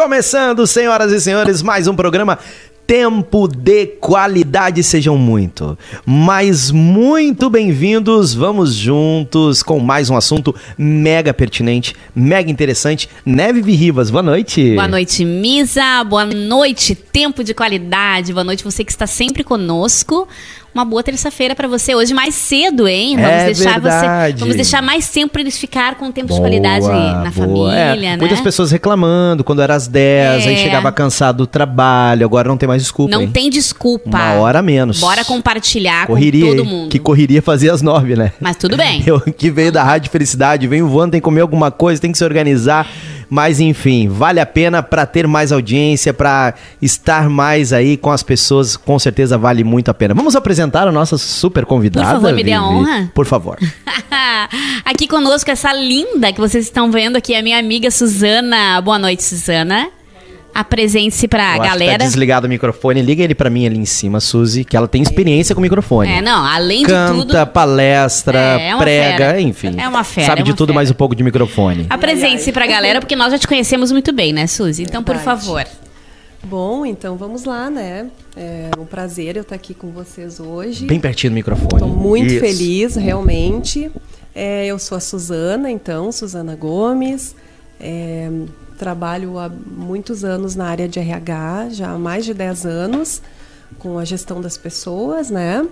Começando, senhoras e senhores, mais um programa Tempo de Qualidade. Sejam muito, mas muito bem-vindos. Vamos juntos com mais um assunto mega pertinente, mega interessante. Neve Rivas, boa noite. Boa noite, Misa. Boa noite, Tempo de Qualidade. Boa noite, você que está sempre conosco uma boa terça-feira para você hoje mais cedo, hein? Vamos é deixar verdade. você, vamos deixar mais tempo para eles ficar com tempo boa, de qualidade na boa. família, é, né? Muitas pessoas reclamando quando era às 10, é. aí chegava cansado do trabalho, agora não tem mais desculpa. Não hein? tem desculpa. Uma hora menos. Bora compartilhar correria, com todo mundo. Que correria fazer às 9, né? Mas tudo bem. Eu que veio da Rádio Felicidade, venho voando, tem que comer alguma coisa, tem que se organizar. Mas enfim, vale a pena para ter mais audiência, para estar mais aí com as pessoas, com certeza vale muito a pena. Vamos apresentar a nossa super convidada. Por favor, me dê a honra. Por favor. aqui conosco essa linda que vocês estão vendo aqui, a minha amiga Suzana. Boa noite, Suzana. Apresente-se pra Eu galera. Acho que tá desligado o microfone. Liga ele pra mim ali em cima, Suzy, que ela tem experiência com o microfone. É, não, além Canta, de tudo. Canta, palestra, é, é prega, fera. enfim. É uma fera. Sabe é de tudo fera. mais um pouco de microfone. Apresente-se pra galera, porque nós já te conhecemos muito bem, né, Suzy? Então, Verdade. por favor. Bom, então vamos lá, né? É um prazer eu estar aqui com vocês hoje. Bem pertinho do microfone. Estou muito Isso. feliz, realmente. É, eu sou a Suzana, então, Suzana Gomes. É, trabalho há muitos anos na área de RH, já há mais de 10 anos, com a gestão das pessoas, né?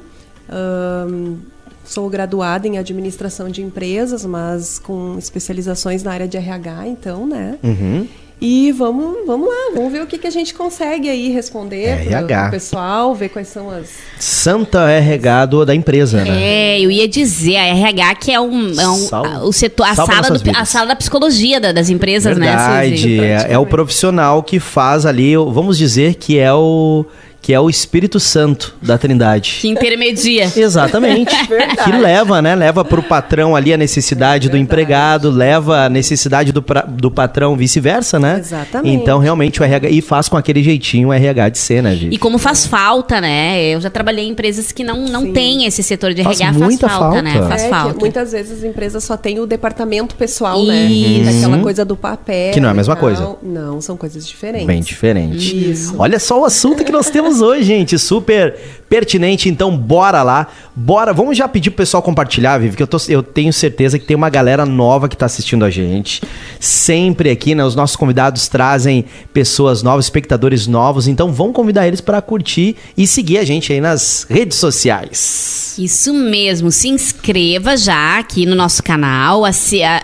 Um, sou graduada em administração de empresas, mas com especializações na área de RH, então, né? Uhum. E vamos, vamos lá, vamos ver o que, que a gente consegue aí responder para o pessoal, ver quais são as. Santa RH do, da empresa, né? É, eu ia dizer, a RH que é um, é um Sal, o setor, a sala, do, a sala da psicologia da, das empresas, Verdade, né? Verdade, é, é o profissional que faz ali, vamos dizer que é o que é o Espírito Santo da Trindade. Que intermedia. Exatamente. que leva, né? Leva para o patrão ali a necessidade do empregado, leva a necessidade do, pra, do patrão vice-versa, né? Exatamente. Então, realmente, o RH... E faz com aquele jeitinho o RH de ser, né, gente? E como faz falta, né? Eu já trabalhei em empresas que não, não têm esse setor de faz RH, muita faz falta, falta. né? Faz é falta. muitas vezes as empresas só têm o departamento pessoal, né? Isso. né? Daquela coisa do papel. Que não é a mesma coisa. Não, são coisas diferentes. Bem diferente. Isso. Olha só o assunto que nós temos hoje, gente. Super pertinente, então bora lá. Bora, vamos já pedir pro pessoal compartilhar, Vivi, que eu, tô, eu tenho certeza que tem uma galera nova que tá assistindo a gente. Sempre aqui, né? Os nossos convidados trazem pessoas novas, espectadores novos, então vamos convidar eles para curtir e seguir a gente aí nas redes sociais. Isso mesmo, se inscreva já aqui no nosso canal, a, a,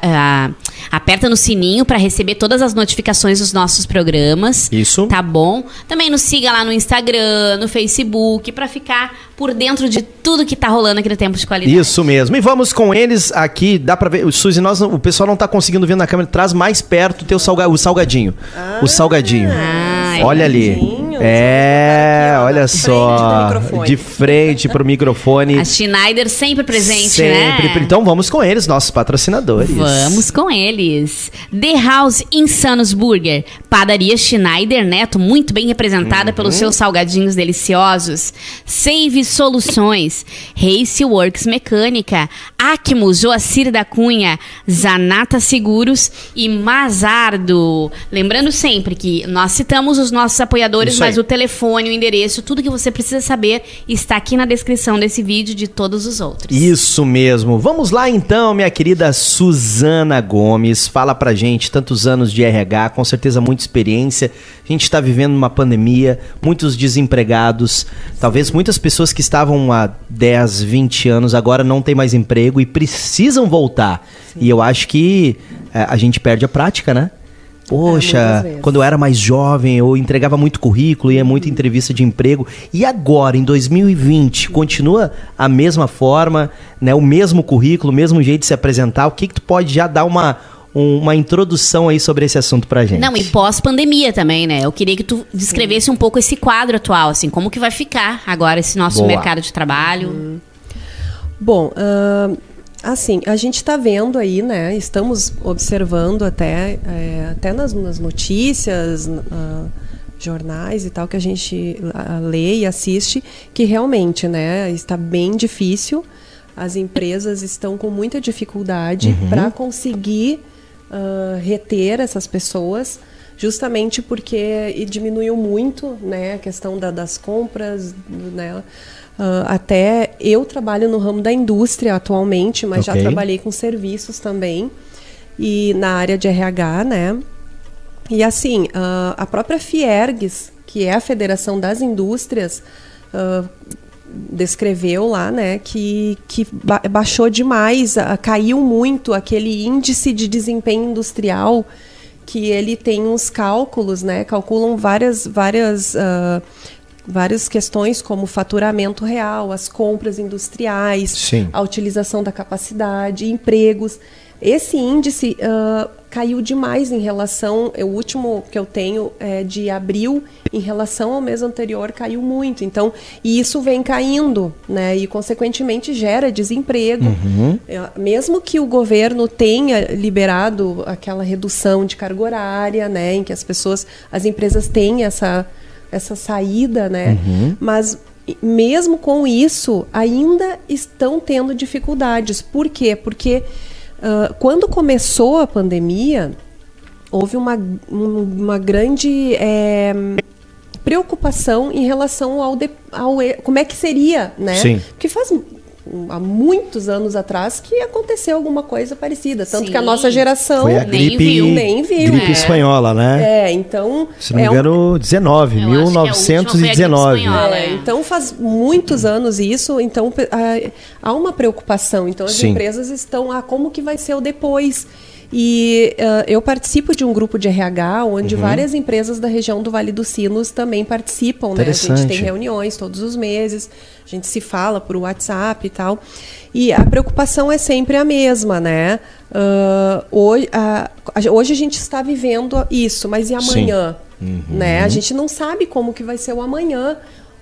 a, aperta no sininho para receber todas as notificações dos nossos programas. Isso. Tá bom? Também nos siga lá no Instagram, no Facebook, para ficar por dentro de tudo que tá rolando aqui no Tempo de Qualidade. Isso mesmo. E vamos com eles aqui, dá para ver, Suzy, nós, o pessoal não tá conseguindo ver na câmera, traz mais perto o teu salga, o salgadinho. Ah, o salgadinho. Ah, Olha ali. É, olha só. De frente pro microfone. A Schneider sempre presente, sempre. né? Então vamos com eles, nossos patrocinadores. Vamos com eles. The House Insanos Burger. Padaria Schneider Neto, muito bem representada uhum. pelos seus salgadinhos deliciosos. Save Soluções. Race Works Mecânica. Acmo Joacir da Cunha. Zanata Seguros e Mazardo. Lembrando sempre que nós citamos os nossos apoiadores, mas o telefone, o endereço, tudo que você precisa saber está aqui na descrição desse vídeo de todos os outros. Isso mesmo. Vamos lá então, minha querida Suzana Gomes. Fala pra gente, tantos anos de RH, com certeza muita experiência. A gente está vivendo uma pandemia, muitos desempregados, talvez muitas pessoas que estavam há 10, 20 anos agora não têm mais emprego e precisam voltar. Sim. E eu acho que é, a gente perde a prática, né? Poxa, é, quando eu era mais jovem, eu entregava muito currículo, ia muito entrevista de emprego. E agora, em 2020, continua a mesma forma, né? O mesmo currículo, o mesmo jeito de se apresentar. O que, que tu pode já dar uma, uma introdução aí sobre esse assunto pra gente. Não, e pós-pandemia também, né? Eu queria que tu descrevesse um pouco esse quadro atual, assim, como que vai ficar agora esse nosso Boa. mercado de trabalho. Hum. Bom, uh, Assim, a gente está vendo aí, né? Estamos observando até, é, até nas, nas notícias, uh, jornais e tal que a gente uh, lê e assiste, que realmente, né? Está bem difícil. As empresas estão com muita dificuldade uhum. para conseguir uh, reter essas pessoas. justamente porque diminuiu muito né, a questão da, das compras, né? Uh, até eu trabalho no ramo da indústria atualmente, mas okay. já trabalhei com serviços também e na área de RH, né? E assim, uh, a própria Fiergs, que é a Federação das Indústrias, uh, descreveu lá, né, que, que baixou demais, caiu muito aquele índice de desempenho industrial que ele tem uns cálculos, né, calculam várias várias uh, várias questões como faturamento real, as compras industriais, Sim. a utilização da capacidade, empregos. Esse índice uh, caiu demais em relação. O último que eu tenho é de abril, em relação ao mês anterior, caiu muito. Então, e isso vem caindo, né? E consequentemente gera desemprego. Uhum. É, mesmo que o governo tenha liberado aquela redução de carga horária, né? Em que as pessoas, as empresas têm essa, essa saída, né? Uhum. Mas mesmo com isso, ainda estão tendo dificuldades. Por quê? Porque uh, quando começou a pandemia, houve uma, uma grande é, preocupação em relação ao, de, ao, como é que seria, né? Sim. Porque faz há muitos anos atrás que aconteceu alguma coisa parecida. Tanto Sim. que a nossa geração Foi a gripe, nem viu. Nem viu gripe é. espanhola, né? É, então... Se não me é engano, um... 19, Eu 1919. Espanhola, é, então faz muitos anos isso, então há uma preocupação. Então as Sim. empresas estão, ah, como que vai ser o depois? E uh, eu participo de um grupo de RH onde uhum. várias empresas da região do Vale dos Sinos também participam. Né? A gente tem reuniões todos os meses, a gente se fala por WhatsApp e tal. E a preocupação é sempre a mesma, né? Uh, hoje, uh, hoje a gente está vivendo isso, mas e amanhã? Uhum. Né? A gente não sabe como que vai ser o amanhã.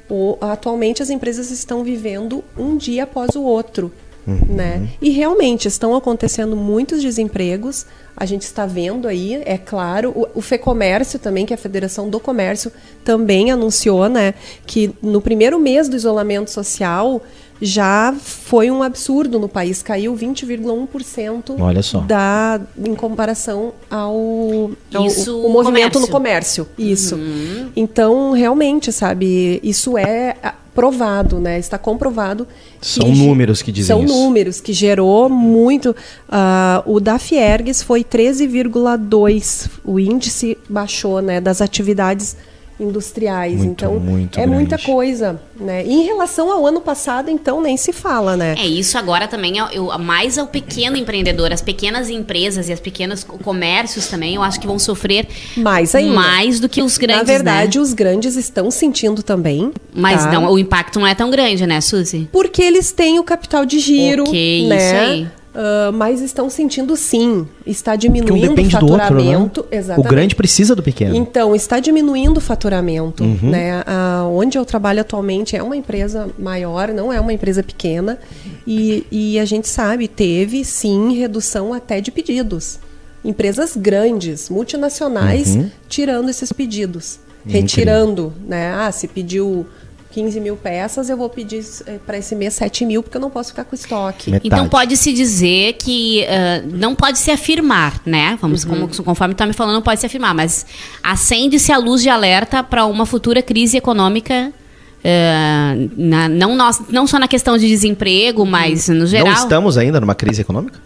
O, atualmente as empresas estão vivendo um dia após o outro. Uhum. Né? E realmente estão acontecendo muitos desempregos. A gente está vendo aí, é claro, o, o FEComércio também, que é a Federação do Comércio, também anunciou né, que no primeiro mês do isolamento social já foi um absurdo no país, caiu 20,1% Olha só. Da, em comparação ao, ao isso, o, o movimento comércio. no comércio. Isso. Uhum. Então, realmente, sabe, isso é provado, né? Está comprovado. São números que dizem são isso. São números que gerou muito. Uh, o da Fiergues foi 13,2. O índice baixou, né? Das atividades industriais. Muito, então, muito é grande. muita coisa. Né? E em relação ao ano passado, então, nem se fala, né? É, isso agora também, é, eu, mais ao pequeno empreendedor, as pequenas empresas e as pequenos comércios também, eu acho que vão sofrer mais ainda. Mais do que os grandes, Na verdade, né? os grandes estão sentindo também. Mas tá? não, o impacto não é tão grande, né, Suzy? Porque eles têm o capital de giro, Ok, né? isso aí. Uh, mas estão sentindo sim, está diminuindo um o faturamento. Outro, né? O grande precisa do pequeno. Então, está diminuindo o faturamento. Uhum. Né? Uh, onde eu trabalho atualmente é uma empresa maior, não é uma empresa pequena. E, e a gente sabe, teve sim redução até de pedidos. Empresas grandes, multinacionais, uhum. tirando esses pedidos. Incrível. Retirando, né? Ah, se pediu 15 mil peças, eu vou pedir eh, para esse mês 7 mil, porque eu não posso ficar com estoque. Metade. Então pode-se dizer que uh, não pode se afirmar, né? Vamos, uhum. como, conforme está me falando, não pode se afirmar, mas acende-se a luz de alerta para uma futura crise econômica. Uh, na, não, nós, não só na questão de desemprego, mas no geral. Não estamos ainda numa crise econômica?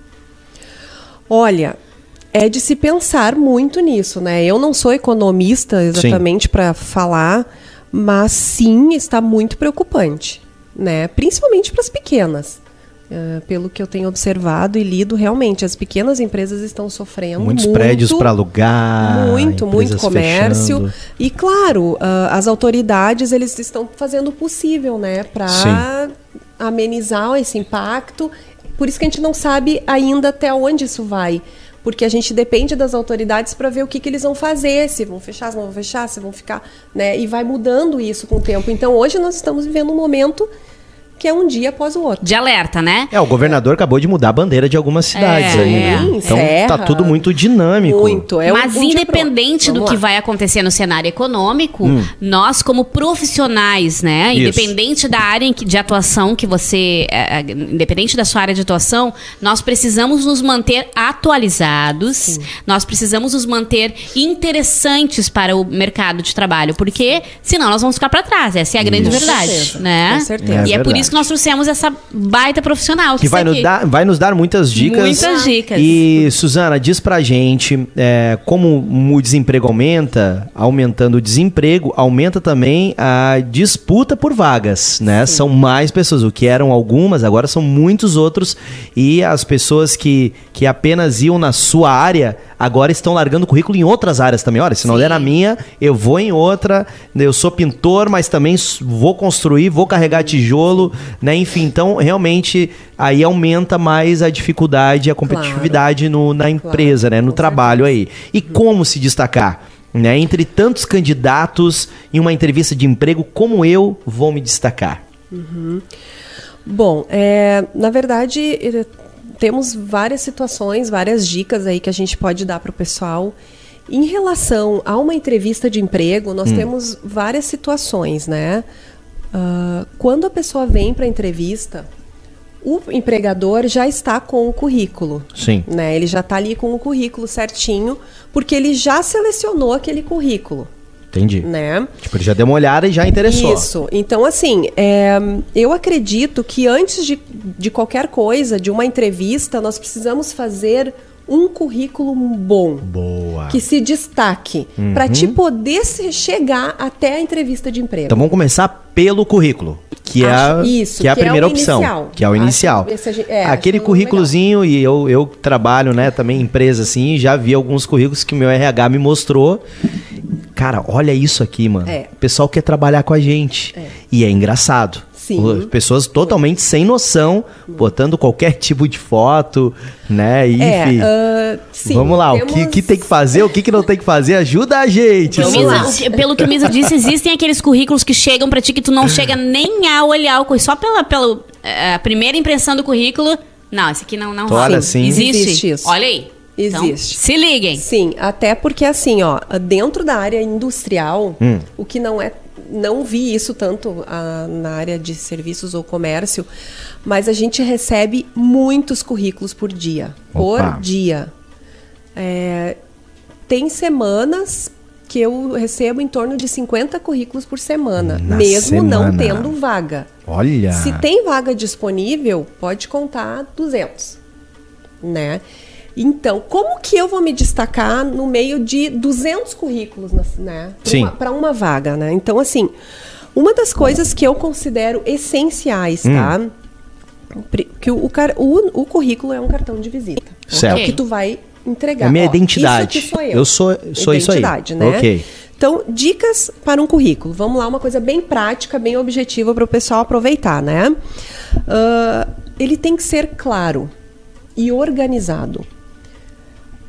Olha, é de se pensar muito nisso, né? Eu não sou economista exatamente para falar mas sim está muito preocupante, né? Principalmente para as pequenas. Uh, pelo que eu tenho observado e lido, realmente as pequenas empresas estão sofrendo muitos muito, prédios para alugar, muito, muito comércio fechando. e claro, uh, as autoridades eles estão fazendo o possível, né, para amenizar esse impacto. Por isso que a gente não sabe ainda até onde isso vai porque a gente depende das autoridades para ver o que, que eles vão fazer, se vão fechar, se não vão fechar, se vão ficar, né? E vai mudando isso com o tempo. Então hoje nós estamos vivendo um momento que é um dia após o outro. De alerta, né? É, o governador acabou de mudar a bandeira de algumas cidades É, aí, né? é. Então Serra. tá tudo muito dinâmico. Muito. É Mas um independente do outro. que lá. vai acontecer no cenário econômico, nós como profissionais, né, Isso. independente da área de atuação que você, é, é, independente da sua área de atuação, nós precisamos nos manter atualizados, nós precisamos nos manter interessantes para o mercado de trabalho, porque senão nós vamos ficar para trás. Essa é a grande Com verdade, certeza, né? com certeza. E É é por verdade. Isso que nós trouxemos essa baita profissional Que vai está nos, dar, vai nos dar muitas dicas. Muitas dicas. E, Suzana, diz pra gente é, como o desemprego aumenta, aumentando o desemprego, aumenta também a disputa por vagas, né? São mais pessoas, o que eram algumas, agora são muitos outros. E as pessoas que, que apenas iam na sua área, agora estão largando currículo em outras áreas também. Olha, se não Sim. der na minha, eu vou em outra. Eu sou pintor, mas também vou construir, vou carregar tijolo, né? Enfim, então realmente aí aumenta mais a dificuldade e a competitividade no- na empresa, né? No com trabalho aí. E como se destacar? Né? Entre tantos candidatos em uma entrevista de emprego, como eu vou me destacar? Bom, é, na verdade, temos várias situações, várias dicas aí que a gente pode dar para o pessoal. Em relação a uma entrevista de emprego, nós temos várias situações, né? Ah, quando a pessoa vem para a entrevista, o empregador já está com o currículo. Sim. Né? Ele já está ali com o currículo certinho, porque ele já selecionou aquele currículo. Entendi. Né? Tipo, ele já deu uma olhada e já interessou. Isso. Então, assim, é, eu acredito que antes de, de qualquer coisa, de uma entrevista, nós precisamos fazer um currículo bom. Boa. Que se destaque. Para te poder chegar até a entrevista de emprego. Então vamos começar pelo currículo, que é, a, isso, que é a que é primeira o opção, inicial. que é o inicial. é, Aquele que é currículozinho e eu, eu trabalho, né, também em empresa assim, já vi alguns currículos que o meu RH me mostrou. Cara, olha isso aqui, mano. É. O pessoal quer trabalhar com a gente. E é engraçado. Sim. As Pessoas totalmente sem noção, botando qualquer tipo de foto, né? E, É, enfim. ah, sim, Vamos lá, o que, temos- que tem que fazer, o que, que não tem que fazer, ajuda a gente. Misa- pelo que o Misa disse, existem aqueles currículos que chegam pra ti que tu não chega nem a olhar o currículo. Só pela, pela eh, primeira impressão do currículo. Não, esse aqui não, não olha rola. assim. Existe. Existe isso. Olha aí. Então, Existe. se liguem. Sim, até porque assim, ó, dentro da área industrial, Hum. o que não é, não vi isso tanto ah, na área de serviços ou comércio, mas a gente recebe muitos currículos por dia, Opa. por dia. É, tem semanas que eu recebo em torno de 50 currículos por semana, Na mesmo não semana. tendo vaga. Olha. Se tem vaga disponível, pode contar 200, né? Então, como que eu vou me destacar no meio de 200 currículos, né? Para uma vaga, né? Então, assim, uma das coisas que eu considero essenciais, tá? Hum. Pri- Que o, o, o- o currículo é um cartão de visita. Certo. É o que tu vai entregar. É a minha Ó, identidade. Isso aqui sou eu. Eu sou- sou isso aí. Identidade, né? Ok. Então, dicas para um currículo. Vamos lá, uma coisa bem prática, bem objetiva para o pessoal aproveitar, né? Ah, ele tem que ser claro e organizado.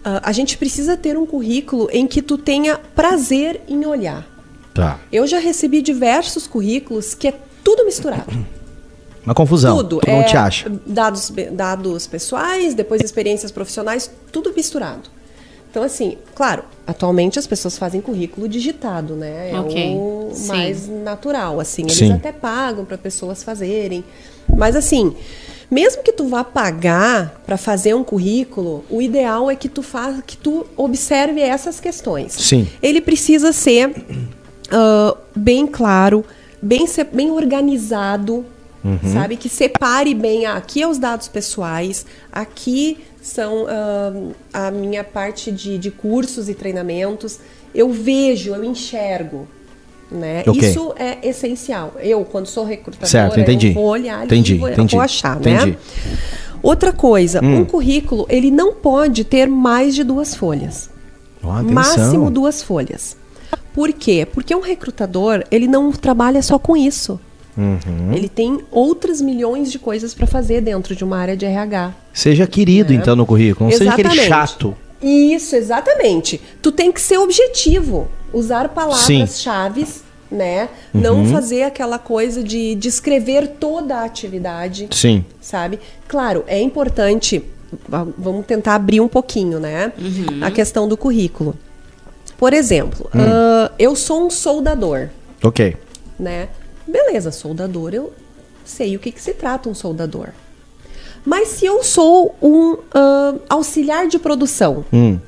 Ah, a gente precisa ter um currículo em que tu tenha prazer em olhar. Tá. Eu já recebi diversos currículos que é tudo misturado. Uma confusão. Tudo. Tu não é, te acha. Dados, dados pessoais, depois experiências profissionais, tudo misturado. Então, assim, claro, atualmente as pessoas fazem currículo digitado, né? É Ok, o sim. mais natural, assim. Eles Sim. até pagam para pessoas fazerem. Mas, assim, mesmo que tu vá pagar para fazer um currículo, o ideal é que tu faça, que tu observe essas questões. Sim. Ele precisa ser ah, bem claro, bem, se- bem organizado, Uhum. sabe? Que separe bem, ah, aqui é os dados pessoais, aqui são ah, a minha parte de, de cursos e treinamentos. Eu vejo, eu enxergo. Né? Ok. Isso é essencial. Eu, quando sou recrutadora, Certo, entendi. vou olhar Entendi, e vou, entendi, vou achar, entendi. né? Outra coisa, Hum. um currículo, ele não pode ter mais de duas folhas atenção. máximo duas folhas. Por quê? Porque um recrutador, ele não trabalha só com isso. Uhum. Ele tem outras milhões de coisas para fazer dentro de uma área de RH. Seja querido, então, no currículo. Não seja aquele. Exatamente. chato. Isso, exatamente. Tu tem que ser objetivo. Usar palavras-chave né? Não fazer aquela coisa de descrever toda a atividade, Sim. sabe? Claro, é importante, va- vamos tentar abrir um pouquinho, né? A questão do currículo. Por exemplo, ah, eu sou um soldador, Ok. né? Beleza, soldador, eu sei o que, que se trata um soldador. Mas se eu sou um ah, auxiliar de produção, Hum.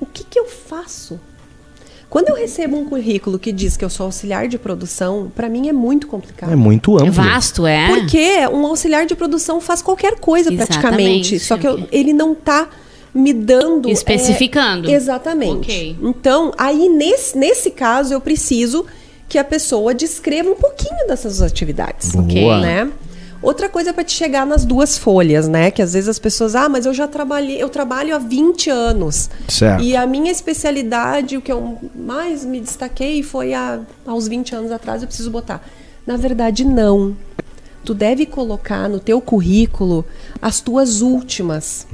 o que, que eu faço? Quando eu recebo um currículo que diz que eu sou auxiliar de produção, para mim é muito complicado. É muito amplo. É vasto, é. Porque um auxiliar de produção faz qualquer coisa Exatamente. praticamente. Só que eu- ele não tá me dando. é, Especificando. exatamente. Ok. Então, aí nesse, nesse caso, eu preciso que a pessoa descreva um pouquinho dessas atividades. Boa. Né? Outra coisa para te chegar nas duas folhas, né? Que às vezes as pessoas, ah, mas eu já trabalhei, eu trabalho há 20 anos. Certo. E a minha especialidade, o que eu mais me destaquei foi há, aos 20 anos atrás, eu preciso botar. Na verdade, não. Tu deve colocar no teu currículo as tuas últimas.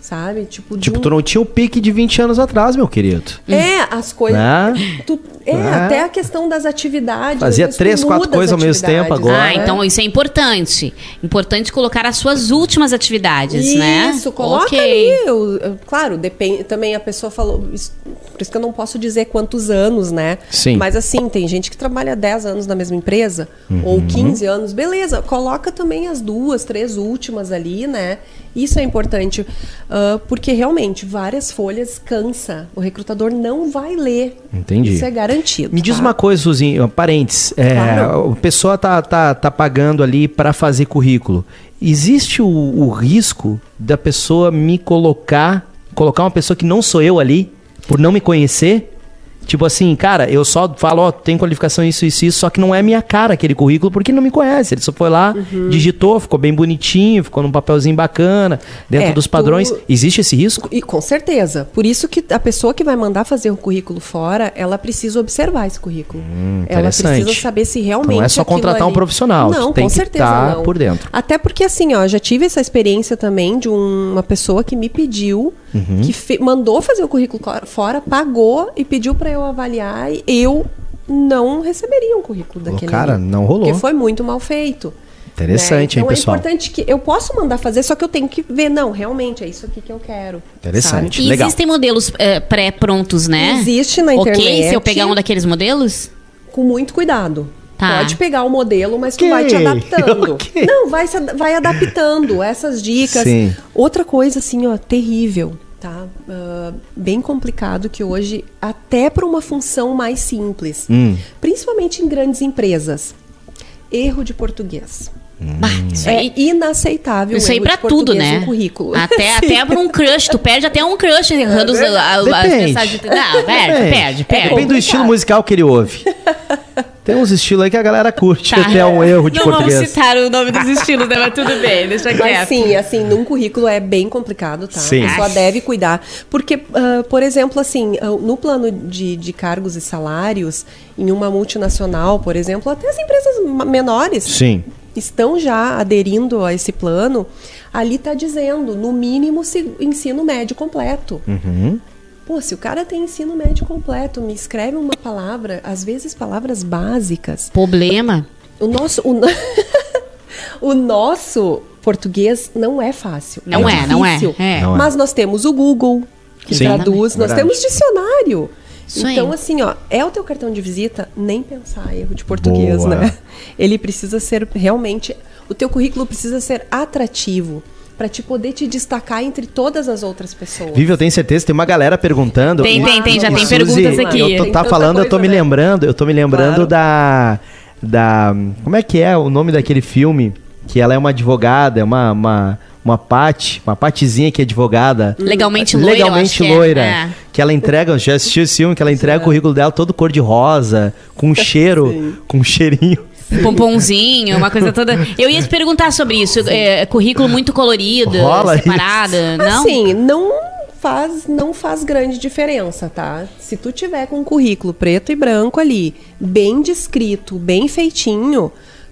Sabe? Tipo, Tipo, um- tu não tinha o pique de 20 anos atrás, meu querido. É, as coisas. Né? tu- é, Né? até a questão das atividades. Fazia três, quatro coisas ao mesmo tempo agora. Ah, então isso é importante. Importante colocar as suas últimas atividades, né? Isso, coloca Ok. ali. eu- eu- claro, depende. Também a pessoa falou. isso- por isso que eu não posso dizer quantos anos, né? Sim. Mas assim, tem gente que trabalha 10 anos na mesma empresa, Uhum. ou 15 anos, beleza. Coloca também as duas, três últimas ali, né? Isso é importante. ah, porque realmente, várias folhas cansa. O recrutador não vai ler. Entendi. Isso é garantido. Me diz tá? uma coisa, Suzinho, parênteses. É, Claro. A pessoa tá, tá, tá pagando ali para fazer currículo. Existe o, o risco da pessoa me colocar, colocar uma pessoa que não sou eu ali, por não me conhecer? Tipo assim, cara, eu só falo, ó, tem qualificação isso, isso, isso, só que não é minha cara aquele currículo, porque ele não me conhece. Ele só foi lá, Uhum. digitou, ficou bem bonitinho, ficou num papelzinho bacana, dentro É, dos padrões. tu- Existe esse risco? E com certeza. Por isso que a pessoa que vai mandar fazer o currículo fora, ela precisa observar esse currículo. ela Hum, interessante. precisa saber se realmente. Não é só contratar um ali- profissional, tu Não, tem com que certeza tá não. por dentro. Até porque assim, ó, já tive essa experiência também de um- uma pessoa que me pediu, Uhum. que mandou fazer o currículo fora, pagou e pediu para eu avaliar e eu não receberia um currículo daquele. cara, ali, não rolou. Porque foi muito mal feito. Interessante, né? hein, então pessoal? é importante que eu posso mandar fazer, só que eu tenho que ver, não, realmente é isso aqui que eu quero. Interessante. sabe? E Legal. existem modelos eh, pré-prontos, né? Existe na Ok, internet. se eu pegar um daqueles modelos? Com muito cuidado. Tá. Pode pegar o modelo, mas tu Ok, vai te adaptando. ok. Não, vai, vai adaptando essas dicas. Sim. Outra coisa, assim, ó, terrível, tá? Ah, bem complicado que hoje, até para uma função mais simples, Hum. principalmente em grandes empresas, erro de português. Bah, isso É inaceitável. isso aí pra tudo, né? currículo. Até, Sim. até pra um crush, tu perde até um crush errando os- a- as mensagens. Não, perde, Depende. perde, perde. Depende do estilo musical que ele ouve. Tem uns estilos aí que a galera curte, Tá. até um erro de Não português. vamos citar o nome dos estilos, né? Mas tudo bem, deixa Mas quieto. sim, assim, num currículo é bem complicado, tá? Sim. A pessoa deve cuidar. Porque, ah, por exemplo, assim, ah, no plano de, de cargos e salários, em uma multinacional, por exemplo, até as empresas menores Sim. estão já aderindo a esse plano, ali está dizendo, no mínimo, se- ensino médio completo. Uhum. Pô, se o cara tem ensino médio completo, me escreve uma palavra, às vezes palavras básicas, Problema. o nosso, o, o nosso português não é fácil. Não é, não é, difícil. é. Não é. Mas nós temos o Google, que Sim. traduz, nós temos dicionário. Isso aí. então, assim, ó, é o teu cartão de visita, nem pensar erro de português, Boa. né? Ele precisa ser realmente. O teu currículo precisa ser atrativo para te poder te destacar entre todas as outras pessoas. Vivi, eu tenho certeza, tem uma galera perguntando. Tem, tem, tem, já tem Suzy, perguntas aqui. Eu tô, tá falando, eu tô coisa, me né? lembrando, eu tô me lembrando Claro. da. Da. Como é que é o nome daquele filme? Que ela é uma advogada, é uma. uma uma Pati, uma Patizinha que é advogada. Legalmente loira, eu acho Legalmente que é. loira. É. Que ela entrega, já assisti esse filme, que ela entrega o currículo dela todo cor de rosa, com um cheiro, com um cheirinho. Um pomponzinho, uma coisa toda. Eu ia te perguntar sobre isso. É, currículo muito colorido, Rola separado, não? Assim, não faz, não faz grande diferença, tá? Se tu tiver com um currículo preto e branco ali, bem descrito, bem feitinho,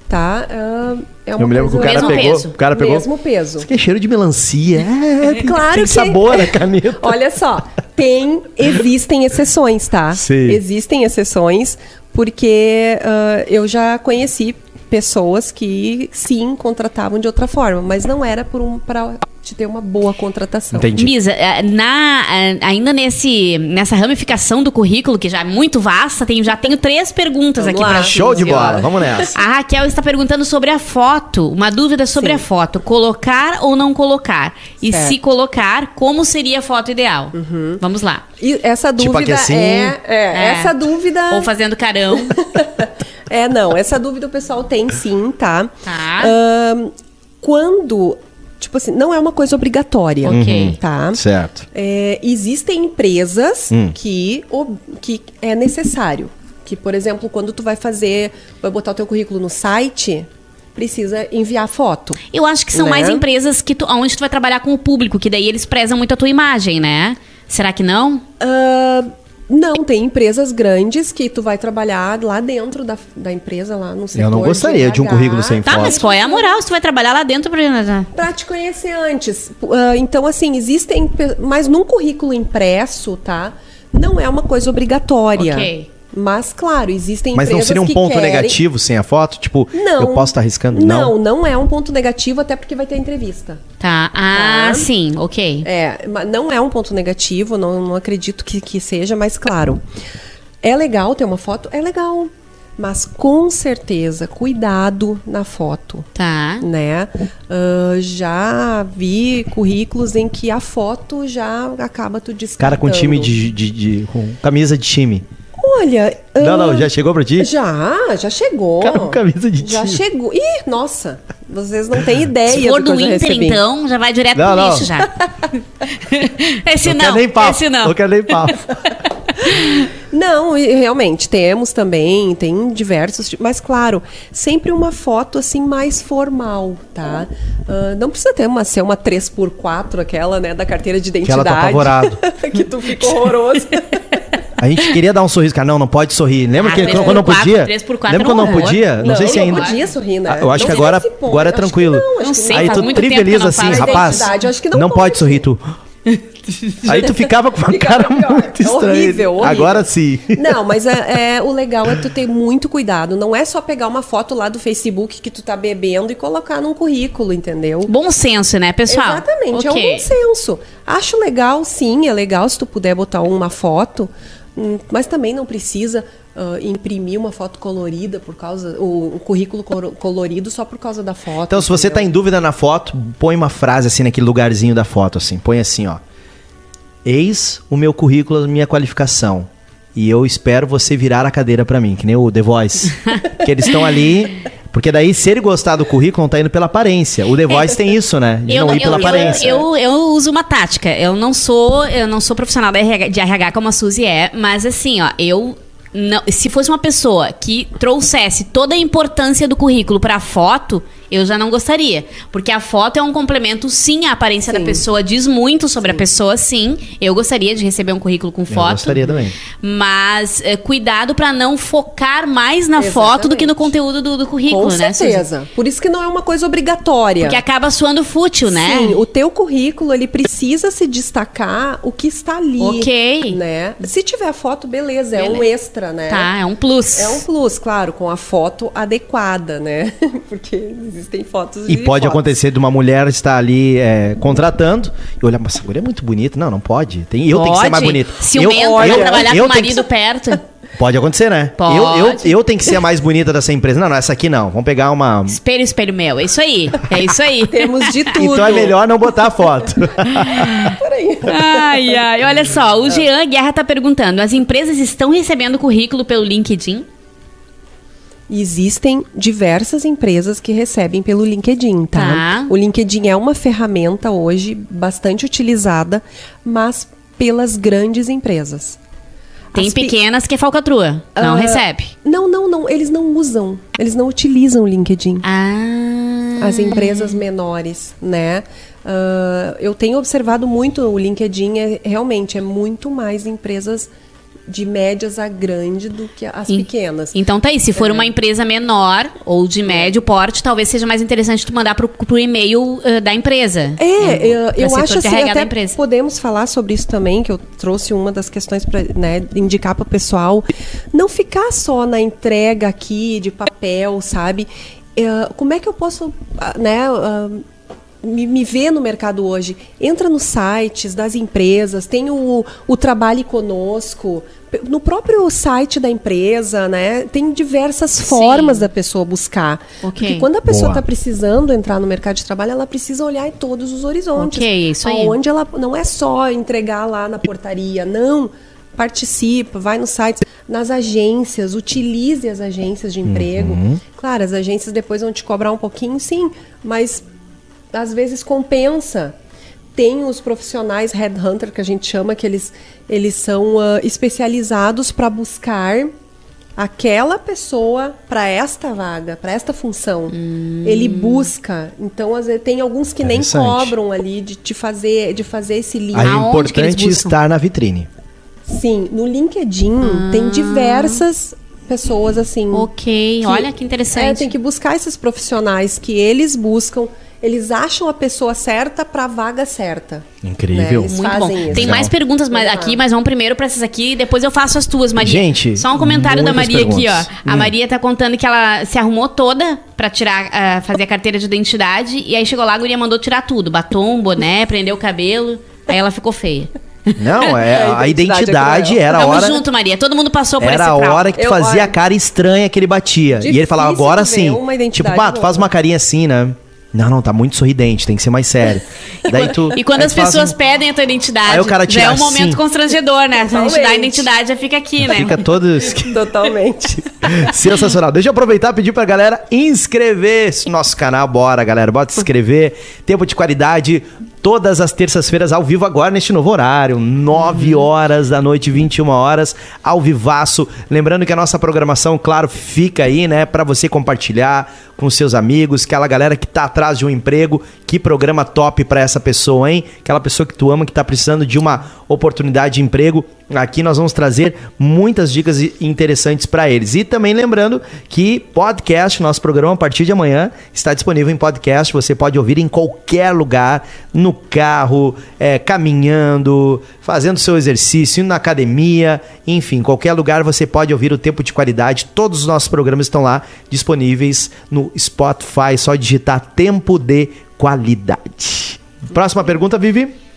tá? Ah, é uma Eu me lembro que o cara pegou. peso. O cara pegou. Mesmo peso. Isso aqui é cheiro de melancia. É, tem, Claro tem que- sabor a caneta. Olha só, tem, existem exceções, tá? Sim. Existem exceções, porque ah, eu já conheci pessoas que sim contratavam de outra forma, mas não era por um para te ter uma boa contratação. Entendi. Misa, eh, na, eh, ainda nesse, nessa ramificação do currículo, que já é muito vasta, tem, já tenho três perguntas Vamos aqui pra Show de bola, vamos nessa. A Raquel está perguntando sobre a foto. Uma dúvida sobre Sim. a foto. Colocar ou não colocar? E Certo. se colocar, como seria a foto ideal? Vamos lá. E essa Tipo dúvida aqui assim? é, é, É. essa dúvida Ou fazendo carão. é não, essa dúvida o pessoal tem sim, tá? Tá. Quando, tipo assim, não é uma coisa obrigatória, Ok. tá? Certo. É, existem empresas Hum. que, que é necessário. Que, por exemplo, quando tu vai fazer, vai botar o teu currículo no site, precisa enviar foto. Eu acho que são Né? mais empresas que tu, onde tu vai trabalhar com o público, que daí eles prezam muito a tua imagem, né? Será que não? Ah, não, tem empresas grandes que tu vai trabalhar lá dentro da, da empresa, lá no setor Eu não gostaria de um RH, currículo sem Tá, foto. mas qual é a moral se tu vai trabalhar lá dentro pra... Pra te conhecer antes. Ah, então, assim, existem. Mas num currículo impresso, tá? Não é uma coisa obrigatória. Ok. Mas, claro, existem Mas não seria um ponto querem- negativo sem a foto? Tipo, Não. eu posso estar arriscando? Não, não é um ponto negativo, até porque vai ter entrevista. Tá. Ah, Tá. sim, ok. É, não é um ponto negativo, não, não acredito que, que seja, mas claro. É legal ter uma foto? É legal. Mas com certeza, cuidado na foto. Tá. Né? Ah, já vi currículos em que a foto já acaba tu descartando. Cara com time de, de- de- com camisa de time. Olha. Não, não, já chegou pra ti? Já, já chegou. Cara com camisa de Já chegou. Ih, nossa, vocês não têm ideia Se for do do Inter, recebi. então, já vai direto Não, pro não. lixo já. esse não não, quero nem papo. esse não. Não quero nem papo. Não, realmente, temos também, tem diversos, mas claro, sempre uma foto assim mais formal, tá? Ah, não precisa ter uma, ser uma 3x4, aquela, né, da carteira de Que ela identidade. tá apavorado. que tu fica horroroso. A gente queria dar um sorriso, cara. Não, não pode sorrir. Lembra Ah, que quando não podia? Lembra quando é um não podia? Não, sei se não ainda. podia sorrir, né? Ah, Eu acho Não que agora, agora é tranquilo. não, Não sei, Aí faz tu trivializa não assim, rapaz. Identidade, eu acho que não não pode sorrir, tu. Aí tu ficava com uma Ficava cara pior. muito É estranha. horrível, horrível. Agora sim. Não, mas é, é- o legal é tu ter muito cuidado. Não é só pegar uma foto lá do Facebook que tu tá bebendo e colocar num currículo, entendeu? Bom senso, né, pessoal? Exatamente, é um bom senso. Acho legal, sim, é legal se tu puder botar uma foto, mas também não precisa ah, imprimir uma foto colorida por causa. O, o currículo colorido só por causa da foto. Então, se você tá entendeu? em dúvida na foto, põe uma frase assim naquele lugarzinho da foto, assim. Põe assim, ó. Eis o meu currículo, a minha qualificação. E eu espero você virar a cadeira pra mim, que nem o The Voice. que eles estão ali. Porque daí, se ele gostar do currículo, não tá indo pela aparência. O The Voice tem isso, né? De Eu, não ir pela eu, aparência. eu, eu uso uma tática. Eu não sou, eu não sou profissional da RH de RH como a Suzy é, mas assim, ó, eu não, se fosse uma pessoa que trouxesse toda a importância do currículo pra foto, eu já não gostaria, porque a foto é um complemento sim à aparência da Sim. pessoa, diz muito sobre a pessoa, sim. Eu gostaria de receber um currículo com Eu foto. gostaria também. Mas é, cuidado pra não focar mais na foto do que no Exatamente. conteúdo do, do currículo, Com né? Suzy? certeza. Por isso que não é uma coisa obrigatória. Porque acaba soando fútil, né? Sim, o teu currículo ele precisa se destacar o que está ali. Ok. Né? Se tiver foto, beleza, é um extra, né? Tá, é um plus. É um plus, claro, com a foto adequada, né? Porque existem fotos E de pode fotos. acontecer de uma mulher estar ali é, contratando e olhar, mas essa mulher é muito bonita. Não, não pode. Tem, eu tenho que ser mais bonita. Ciumenta, eu, eu, trabalhar eu com o marido perto. Pode acontecer, né? Pode. Eu, eu, eu tenho que ser a mais bonita dessa empresa. Não, não, essa aqui não. Vamos pegar uma. Espelho, espelho meu. É isso aí. É isso aí. Temos de tudo. Então é melhor não botar a foto. Peraí. Ai, ai. Olha só, o Jean Guerra tá perguntando: as empresas estão recebendo currículo pelo LinkedIn? Existem diversas empresas que recebem pelo LinkedIn, tá? Tá. O LinkedIn é uma ferramenta hoje bastante utilizada, mas pelas grandes empresas. Tem As pe- pequenas que é falcatrua. Não Ah, recebe. Não, não, não. Eles não usam. Eles não utilizam o LinkedIn. Ah. As empresas menores, né? Ah, eu tenho observado muito o LinkedIn, é, realmente, é muito mais empresas de médias a grande do que as En- pequenas. Então tá aí, se for uma empresa menor ou de médio porte, talvez seja mais interessante tu mandar pro, pro e-mail eh, da empresa. É, eu, eu setor acho assim, até empresa. podemos falar sobre isso também, que eu trouxe uma das questões para indicar para o pessoal. Não ficar só na entrega aqui de papel, sabe? É, como é que eu posso, ah, né, ah, me, me ver no mercado hoje? Entra nos sites das empresas, tem o, o Trabalhe Conosco. No próprio site da empresa, né, tem diversas formas da pessoa buscar. Ok. Porque quando a pessoa está precisando entrar no mercado de trabalho, ela precisa olhar em todos os horizontes. Ok, isso aí. Onde ela não é só entregar lá na portaria, não. Participa, vai no site, nas agências, utilize as agências de emprego. Claro, as agências depois vão te cobrar um pouquinho, sim, mas às vezes compensa. Tem os profissionais headhunter que a gente chama, que eles, eles são ah, especializados para buscar aquela pessoa para esta vaga, para esta função. Ele busca. Então, às vezes, tem alguns que nem cobram ali de, te fazer, de fazer esse link. Aí importante é buscam? estar na vitrine. Sim, no LinkedIn tem diversas pessoas assim. Ok, que- olha que interessante. É, tem que buscar esses profissionais que eles buscam, eles acham a pessoa certa para a vaga certa. Incrível. Né? Muito bom. isso. Tem mais perguntas aqui, mas vamos primeiro para essas aqui e depois eu faço as tuas, Maria. Gente, Só um comentário da Maria aqui, perguntas. ó. A Hum. Maria tá contando que ela se arrumou toda pra tirar, ah, fazer a carteira de identidade e aí chegou lá, a guria mandou tirar tudo, batom, boné, prendeu o cabelo, aí ela ficou feia. Não, é, A a identidade identidade é era a Tamo hora. junto, Maria. Todo mundo passou por Era a hora que tu Eu- fazia a olha, cara estranha que ele batia. E ele falava, agora sim. uma Tipo, identidade pá, tu faz uma carinha assim, né? Não, não, tá muito sorridente, tem que ser mais sério. Daí tu, E quando as pessoas um- pedem a tua identidade, Aí o cara já é um momento assim. constrangedor, né? Se a gente dá a Totalmente. identidade, já fica aqui, né? Fica todo. Totalmente. Sensacional. Deixa eu aproveitar e pedir pra galera inscrever-se no nosso canal. Bora, galera. Bota se inscrever. Tempo de qualidade. Todas as terças-feiras ao vivo agora neste novo horário, 9 horas da noite, 21 horas, ao vivaço. Lembrando que a nossa programação, claro, fica aí, né, Pra você compartilhar com seus amigos, aquela galera que tá atrás de um emprego, que programa top pra essa pessoa, hein? Aquela pessoa que tu ama que tá precisando de uma oportunidade de emprego. Aqui nós vamos trazer muitas dicas interessantes para eles. E também lembrando que podcast, nosso programa a partir de amanhã está disponível em podcast. Você pode ouvir em qualquer lugar, no carro, é, caminhando, fazendo seu exercício, indo na academia, enfim, qualquer lugar você pode ouvir o tempo de qualidade. Todos os nossos programas estão lá disponíveis no Spotify. Só digitar tempo de qualidade. Próxima pergunta, Vivi.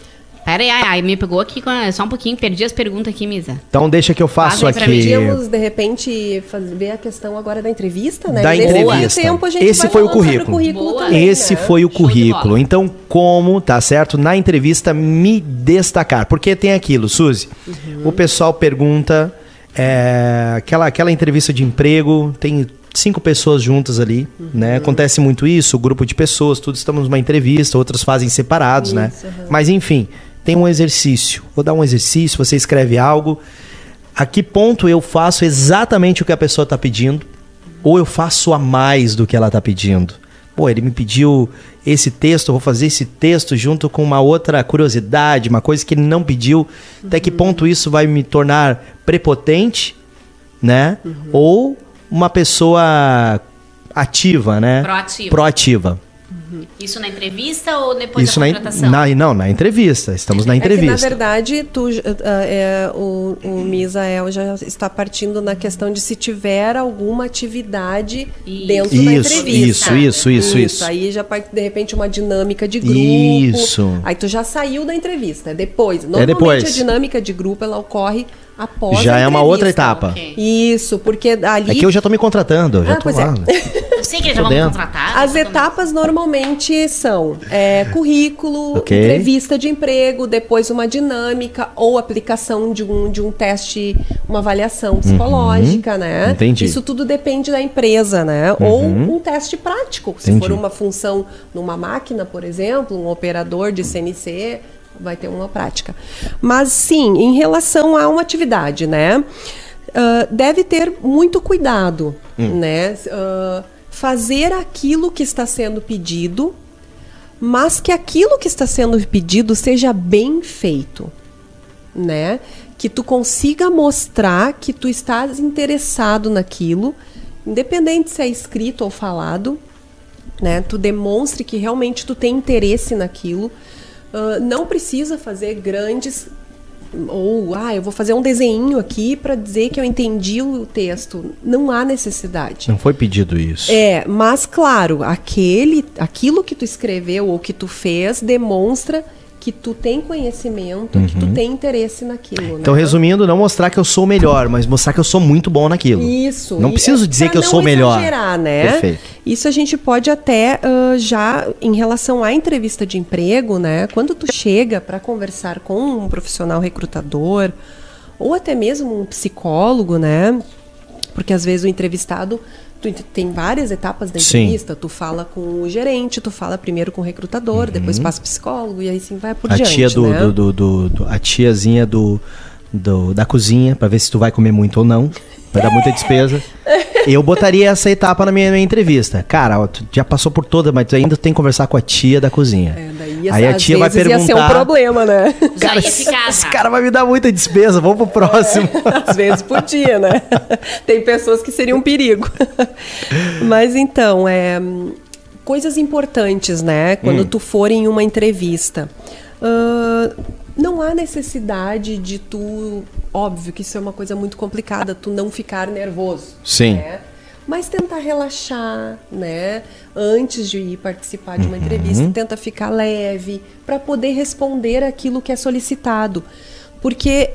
Pera aí, ai, ai, me pegou aqui só um pouquinho, perdi as perguntas aqui, Misa. Então deixa que eu faço Faz aqui. Podíamos, de repente, fazer, ver a questão agora da entrevista, né? Da Nesse entrevista. tempo, a gente Esse vai foi o currículo. Boa. também, Esse né? foi o currículo. Então, como, tá certo? Na entrevista, me destacar. Porque tem aquilo, Suzy. O pessoal pergunta. é, aquela, aquela entrevista de emprego, tem cinco pessoas juntas ali, né? Acontece muito isso, grupo de pessoas, todos estamos numa entrevista, outros fazem separados, né? Isso, aham. Mas enfim, tem um exercício. Vou dar um exercício, você escreve algo. A que ponto eu faço exatamente o que a pessoa está pedindo? Ou eu faço a mais do que ela está pedindo? Pô, ele me pediu esse texto, eu vou fazer esse texto junto com uma outra curiosidade, uma coisa que ele não pediu. Até que ponto isso vai me tornar prepotente, né? Ou uma pessoa ativa, né? Proativa. Proativa. Isso na entrevista ou depois Isso da contratação? na, não, na entrevista. Estamos na É que, entrevista. na verdade, tu, ah, é, o, o Misael já está partindo na questão de se tiver alguma atividade Isso. dentro da Isso, entrevista. isso, isso, isso, isso. Aí já parte, de repente, uma dinâmica de grupo. Isso. Aí tu já saiu da entrevista. É depois. Normalmente, depois. a dinâmica de grupo, ela ocorre após Já a é uma outra entrevista. etapa. Ok. Isso, porque ali... É que eu já tô me contratando, eu já Ah, tô pois é. sei que eles já vão contratar. As etapas normalmente são é, currículo, Ok. entrevista de emprego, depois uma dinâmica ou aplicação de um, de um teste, uma avaliação psicológica, né? Uhum. Entendi. Uhum. Isso tudo depende da empresa, né? Ou um teste prático. Se Entendi. for uma função numa máquina, por exemplo, um operador de CNC, vai ter uma prática. Mas sim, em relação a uma atividade, né? ah, deve ter muito cuidado, Hum. né? Ah, fazer aquilo que está sendo pedido, mas que aquilo que está sendo pedido seja bem feito, né? que tu consiga mostrar que tu estás interessado naquilo, independente se é escrito ou falado, né? Tu demonstre que realmente tu tem interesse naquilo. Uh, não precisa fazer grandes ou ah, eu vou fazer um desenho aqui para dizer que eu entendi o texto. Não há necessidade. Não foi pedido isso. É, mas claro, aquele, aquilo que tu escreveu ou que tu fez demonstra que tu tem conhecimento, uhum. que tu uhum. tem interesse naquilo. Então, né? resumindo, não mostrar que eu sou o melhor, mas mostrar que eu sou muito bom naquilo. Isso. Não preciso dizer que eu sou o melhor. né? Perfeito. Isso a gente pode até uh, já em relação à entrevista de emprego, né? Quando tu chega para conversar com um profissional recrutador ou até mesmo um psicólogo, né? Porque às vezes o entrevistado tu tem várias etapas da entrevista. Sim. Tu fala com o gerente, tu fala primeiro com o recrutador, uhum. depois passa o psicólogo e aí sim vai por a diante. Tia do, né? do, do, do, a tiazinha do, da cozinha para ver se tu vai comer muito ou não. Vai dar muita despesa. Eu botaria essa etapa na minha, minha entrevista. Cara, tu já passou por toda, mas tu ainda tem que conversar com a tia da cozinha. É, Aí a tia vai perguntar. Ia ser um problema, né? Cara, esse, esse cara vai me dar muita despesa, vamos pro próximo. É, às vezes podia, né? Tem pessoas que seriam um perigo. Mas então, é, coisas importantes, né? Quando hum. tu for em uma entrevista. Uh, não há necessidade de tu. Óbvio que isso é uma coisa muito complicada, tu não ficar nervoso. Sim. Né? Mas tentar relaxar, né? Antes de ir participar de uma uhum. entrevista, tenta ficar leve para poder responder aquilo que é solicitado. Porque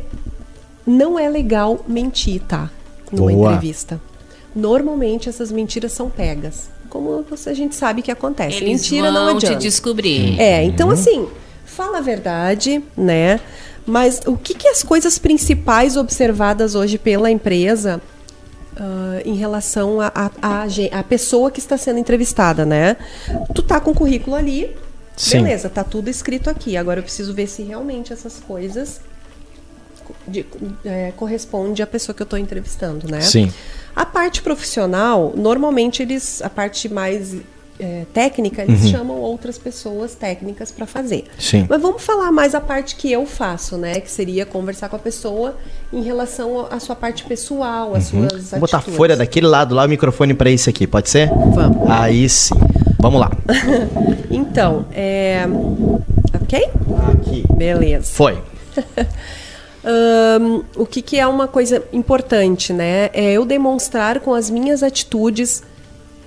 não é legal mentir, tá? Numa Boa. entrevista. Normalmente essas mentiras são pegas. Como a gente sabe que acontece. Eles Mentira vão não adianta. te descobrir. É, então uhum. assim, fala a verdade, né? Mas o que, que as coisas principais observadas hoje pela empresa uh, em relação à pessoa que está sendo entrevistada, né? Tu tá com o currículo ali, Sim. beleza, tá tudo escrito aqui. Agora eu preciso ver se realmente essas coisas de, é, corresponde à pessoa que eu estou entrevistando, né? Sim. A parte profissional, normalmente eles, a parte mais é, técnica, eles uhum. chamam outras pessoas técnicas para fazer. Sim. Mas vamos falar mais a parte que eu faço, né? Que seria conversar com a pessoa em relação à sua parte pessoal, às uhum. suas Vamos atitudes. botar fora daquele lado lá o microfone para esse aqui, pode ser? Vamos. Aí sim. Vamos lá. então, é... ok? Aqui. Beleza. Foi. um, o que, que é uma coisa importante, né? É eu demonstrar com as minhas atitudes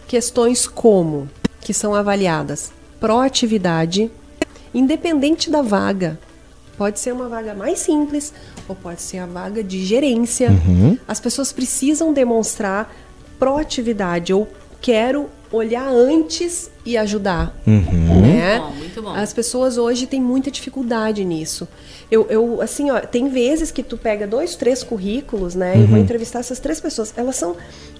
questões como que são avaliadas proatividade, independente da vaga. Pode ser uma vaga mais simples ou pode ser a vaga de gerência. Uhum. As pessoas precisam demonstrar proatividade. Eu quero olhar antes e ajudar. Uhum. Né? Muito bom, muito bom. As pessoas hoje têm muita dificuldade nisso. Eu, eu, assim, ó, tem vezes que tu pega dois, três currículos, né? Uhum. E vou entrevistar essas três pessoas. Elas são,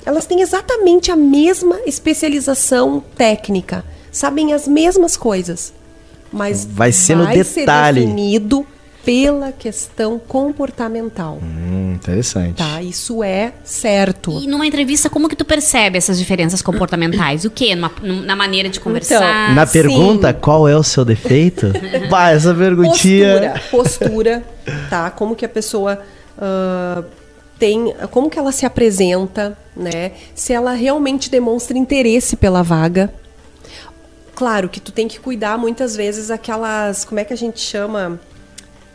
elas têm exatamente a mesma especialização técnica, sabem as mesmas coisas, mas vai ser no vai detalhe. Ser definido pela questão comportamental. Hum, interessante. Tá, isso é certo. E numa entrevista, como que tu percebe essas diferenças comportamentais? O quê? Numa, na maneira de conversar? Então, na pergunta, sim. qual é o seu defeito? bah, essa perguntinha... Postura, postura, tá? Como que a pessoa... Uh, tem, como que ela se apresenta, né? Se ela realmente demonstra interesse pela vaga. Claro que tu tem que cuidar muitas vezes aquelas, como é que a gente chama?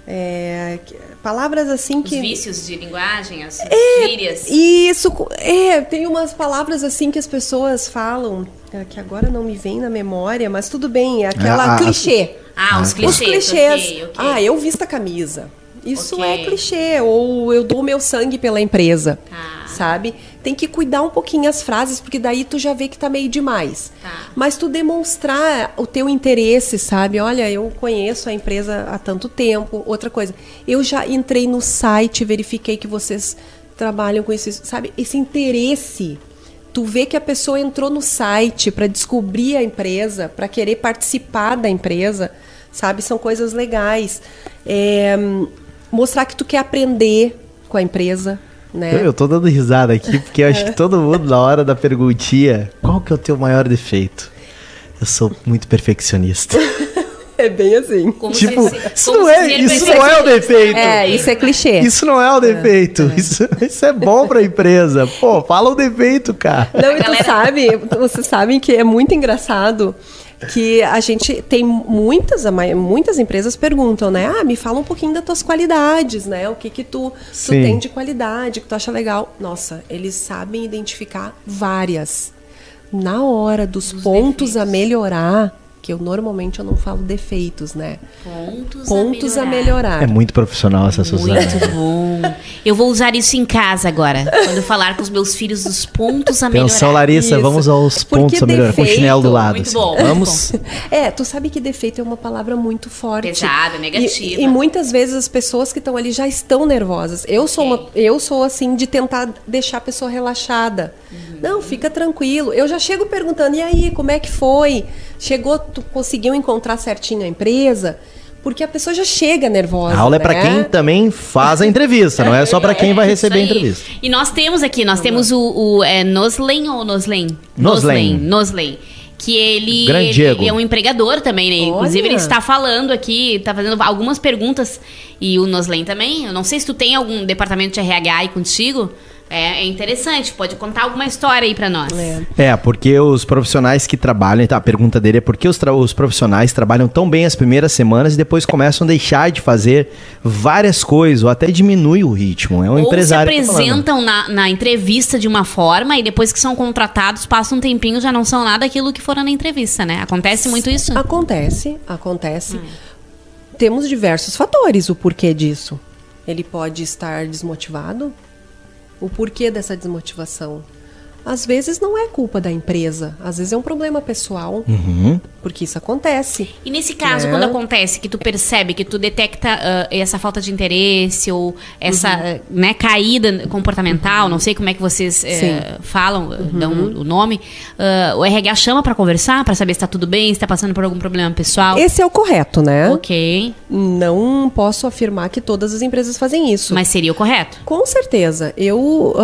É, palavras assim que. Os vícios de linguagem, as é, gírias. Isso, é, tem umas palavras assim que as pessoas falam, é, que agora não me vem na memória, mas tudo bem, é aquela ah, clichê. Ah, os clichês. Os clichês. Okay, okay. Ah, eu visto a camisa. Isso okay. é clichê, ou eu dou meu sangue pela empresa. Ah. Sabe? Tem que cuidar um pouquinho as frases, porque daí tu já vê que tá meio demais. Tá. Mas tu demonstrar o teu interesse, sabe? Olha, eu conheço a empresa há tanto tempo. Outra coisa, eu já entrei no site, verifiquei que vocês trabalham com isso, sabe? Esse interesse. Tu vê que a pessoa entrou no site para descobrir a empresa, para querer participar da empresa, sabe? São coisas legais. É, mostrar que tu quer aprender com a empresa, né? Eu tô dando risada aqui porque eu acho que todo mundo na hora da perguntinha, qual que é o teu maior defeito? Eu sou muito perfeccionista. É bem assim. Como tipo, se- isso como não é, isso não é o defeito. É, isso é clichê. Isso não é o defeito. Isso, isso é bom pra empresa. Pô, fala o defeito, cara. Não, e tu sabe, vocês sabem que é muito engraçado que a gente tem muitas, muitas empresas perguntam, né? Ah, me fala um pouquinho das tuas qualidades, né? O que que tu, tu tem de qualidade, que tu acha legal. Nossa, eles sabem identificar várias. Na hora dos, pontos a melhorar, que eu normalmente eu não falo defeitos, né? Pontos, Pontos a melhorar. melhorar. É muito profissional essa Suzana. Muito bom. Eu vou usar isso em casa agora. Quando eu falar com os meus filhos dos pontos a melhorar. Atenção, Larissa, Isso. vamos aos Porque pontos a melhorar. Com o chinelo do lado. Muito assim. bom, Vamos. É, tu sabe que defeito é uma palavra muito forte. Pesada, negativa. E, e muitas vezes as pessoas que estão ali já estão nervosas. Eu sou uma, eu sou assim de tentar deixar a pessoa relaxada. Uhum. Não, fica tranquilo. Eu já chego perguntando: "E aí, como é que foi? Chegou, tu conseguiu encontrar certinho a empresa?" Porque a pessoa já chega nervosa. A aula é pra né? quem também faz a entrevista, não é só pra quem vai Isso receber a entrevista. E nós temos aqui, nós temos o, o é, Noslen ou Noslen? Noslen. Noslen. Que ele, ele, ele é um empregador também, né? Inclusive, Olha. ele está falando aqui, está fazendo algumas perguntas. E o Noslen também. Eu não sei se tu tem algum departamento de RH aí contigo. É, é interessante, pode contar alguma história aí pra nós. É. É, porque os profissionais que trabalham, tá, a pergunta dele é por que os, os profissionais trabalham tão bem as primeiras semanas e depois começam a deixar de fazer várias coisas, ou até diminui o ritmo. É um Ou se empresário. que tá apresentam na, na entrevista de uma forma e depois que são contratados, passa um tempinho, já não são nada aquilo que foram na entrevista, né? Acontece muito isso? Acontece, acontece. Temos diversos fatores o porquê disso. Ele pode estar desmotivado. O porquê dessa desmotivação? Às vezes não é culpa da empresa, às vezes é um problema pessoal, Uhum. porque isso acontece. E nesse caso, É. quando acontece que tu percebe que tu detecta ah, essa falta de interesse ou essa Uhum. ah, né, caída comportamental, não sei como é que vocês Sim. falam, eh, dão Uhum. o nome, ah, o RH chama pra conversar, pra saber se tá tudo bem, se tá passando por algum problema pessoal. Esse é o correto, né? Ok, Não posso afirmar que todas as empresas fazem isso. mas seria o correto. Com certeza. Eu,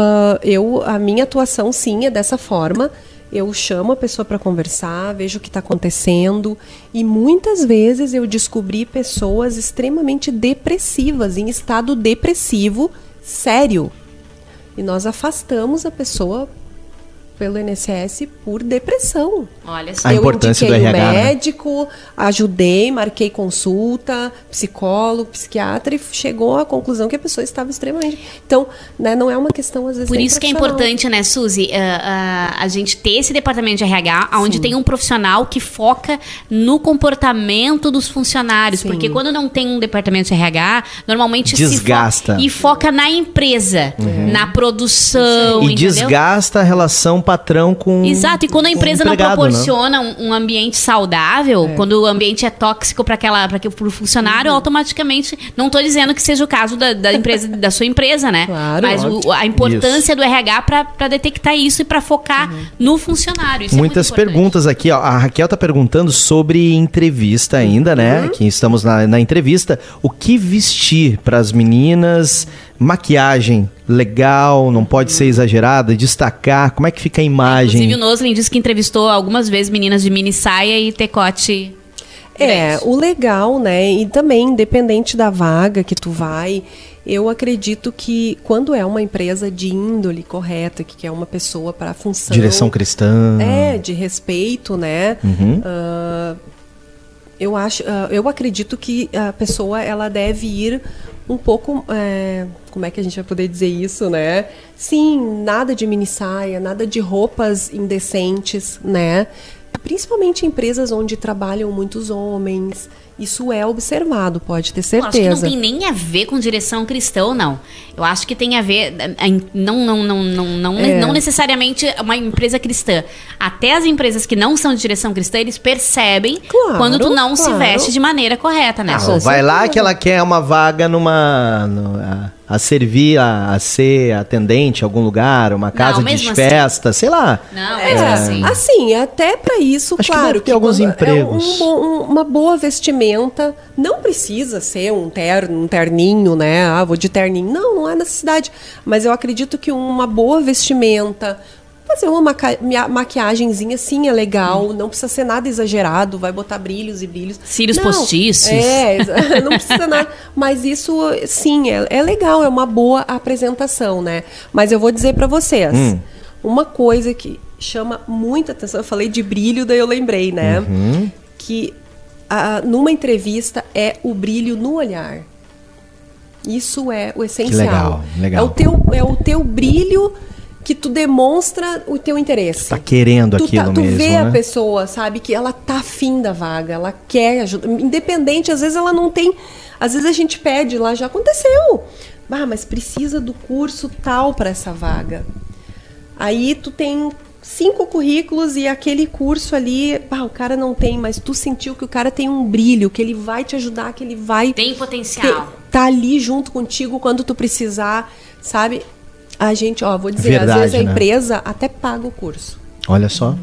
eu, a minha atuação sim dessa forma. Eu chamo a pessoa para conversar, vejo o que está acontecendo e muitas vezes eu descobri pessoas extremamente depressivas, em estado depressivo sério. E nós afastamos a pessoa pelo INSS por depressão. Olha só. A eu importância indiquei do o RH, né? médico, ajudei, marquei consulta, psicólogo, psiquiatra e chegou à conclusão que a pessoa estava extremamente. Então, né, não é uma questão às vezes Por isso que é importante, né, Suzy, ah, ah, a gente ter esse departamento de RH, onde tem um profissional que foca no comportamento dos funcionários. Sim. Porque quando não tem um departamento de RH, normalmente se fo- Desgasta. e foca na empresa, na produção, E entendeu? desgasta a relação patrão com. Exato, e quando a empresa não né? proporciona um, um ambiente saudável, quando o ambiente é tóxico para aquela para o funcionário, Uhum. automaticamente, não estou dizendo que seja o caso da, da empresa da sua empresa, né? Claro, Mas o- a importância do RH para detectar isso e para focar Uhum. no funcionário. Isso é Muitas importante. perguntas aqui, ó. A Raquel tá perguntando sobre entrevista ainda, né? Uhum. Que estamos na, na entrevista. O que vestir para as meninas? Maquiagem legal, não pode ser exagerada, destacar. Como é que fica a imagem? Inclusive o Noslin disse que entrevistou algumas vezes meninas de mini saia e tecote. É, grande. o legal, né? E também, independente da vaga que tu vai, eu acredito que quando é uma empresa de índole correta, que quer uma pessoa para a função. Direção cristã. É, de respeito, né? Uhum. Ah, eu acho, ah, eu acredito que a pessoa ela deve ir um pouco, é, como é que a gente vai poder dizer isso, né? Sim, nada de mini saia, nada de roupas indecentes, né? Principalmente em empresas onde trabalham muitos homens, isso é observado, pode ter Eu acho que não certeza. tem nem a ver com direção cristã, não. Eu acho que tem a ver. eh, Não, não, não, não, não, É. não necessariamente uma empresa cristã. Até as empresas que não são de direção cristã, eles percebem Claro, quando tu não se claro. veste de maneira correta, né? Ah, vai lá que ela quer uma vaga numa. no- a, a servir, a, a ser atendente em algum lugar, uma casa de mesmo assim. festa, sei lá. Não, É, assim. assim, até para isso, Acho que claro. deve ter alguns é empregos. um bom- um- uma boa vestimenta, não precisa ser um terno, um terninho, né? Ah, vou de terninho. Não, não há necessidade. Mas eu acredito que uma boa vestimenta, Fazer uma maca mia- maquiagenzinha, sim, é legal. Não precisa ser nada exagerado. Vai botar brilhos e brilhos. Cílios Não, postiços. É, não precisa nada. Mas isso, sim, é, é legal. É uma boa apresentação, né? Mas eu vou dizer pra vocês. Hum. Uma coisa que chama muita atenção. Eu falei de brilho, daí eu lembrei, né? Uhum. Que ah, numa entrevista é o brilho no olhar. Isso é o essencial. legal, legal. É o teu, é o teu brilho que tu demonstra o teu interesse. Tá querendo tu, aquilo tu mesmo, vê né? a pessoa, sabe, que ela tá afim da vaga, ela quer ajuda. Independente, às vezes ela não tem. Às vezes a gente pede lá, já aconteceu. Ah, mas precisa do curso tal para essa vaga. Aí tu tem cinco currículos e aquele curso ali, ah, o cara não tem, mas tu sentiu que o cara tem um brilho, que ele vai te ajudar, que ele vai Tem potencial. ter- tá ali junto contigo quando tu precisar, sabe? A gente, ó, vou dizer, Verdade, às vezes a né? empresa até paga o curso. Olha só.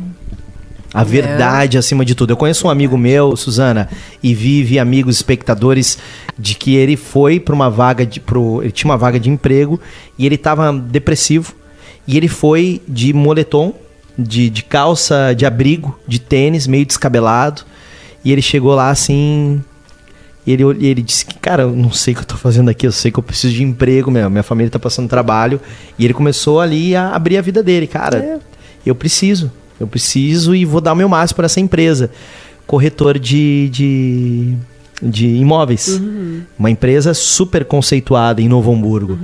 A verdade acima de tudo. Eu conheço um amigo meu, Suzana, e vive amigos espectadores de que ele foi para uma vaga de pro, ele tinha uma vaga de emprego e ele estava depressivo e ele foi de moletom, de, de calça de abrigo, de tênis, meio descabelado, e ele chegou lá assim, e ele, ele disse que, cara, eu não sei o que eu tô fazendo aqui, eu sei que eu preciso de emprego, meu, minha família tá passando trabalho. E ele começou ali a abrir a vida dele, cara. É. Eu preciso, eu preciso e vou dar o meu máximo para essa empresa. Corretor de, de, de imóveis. Uma empresa super conceituada em Novo Hamburgo.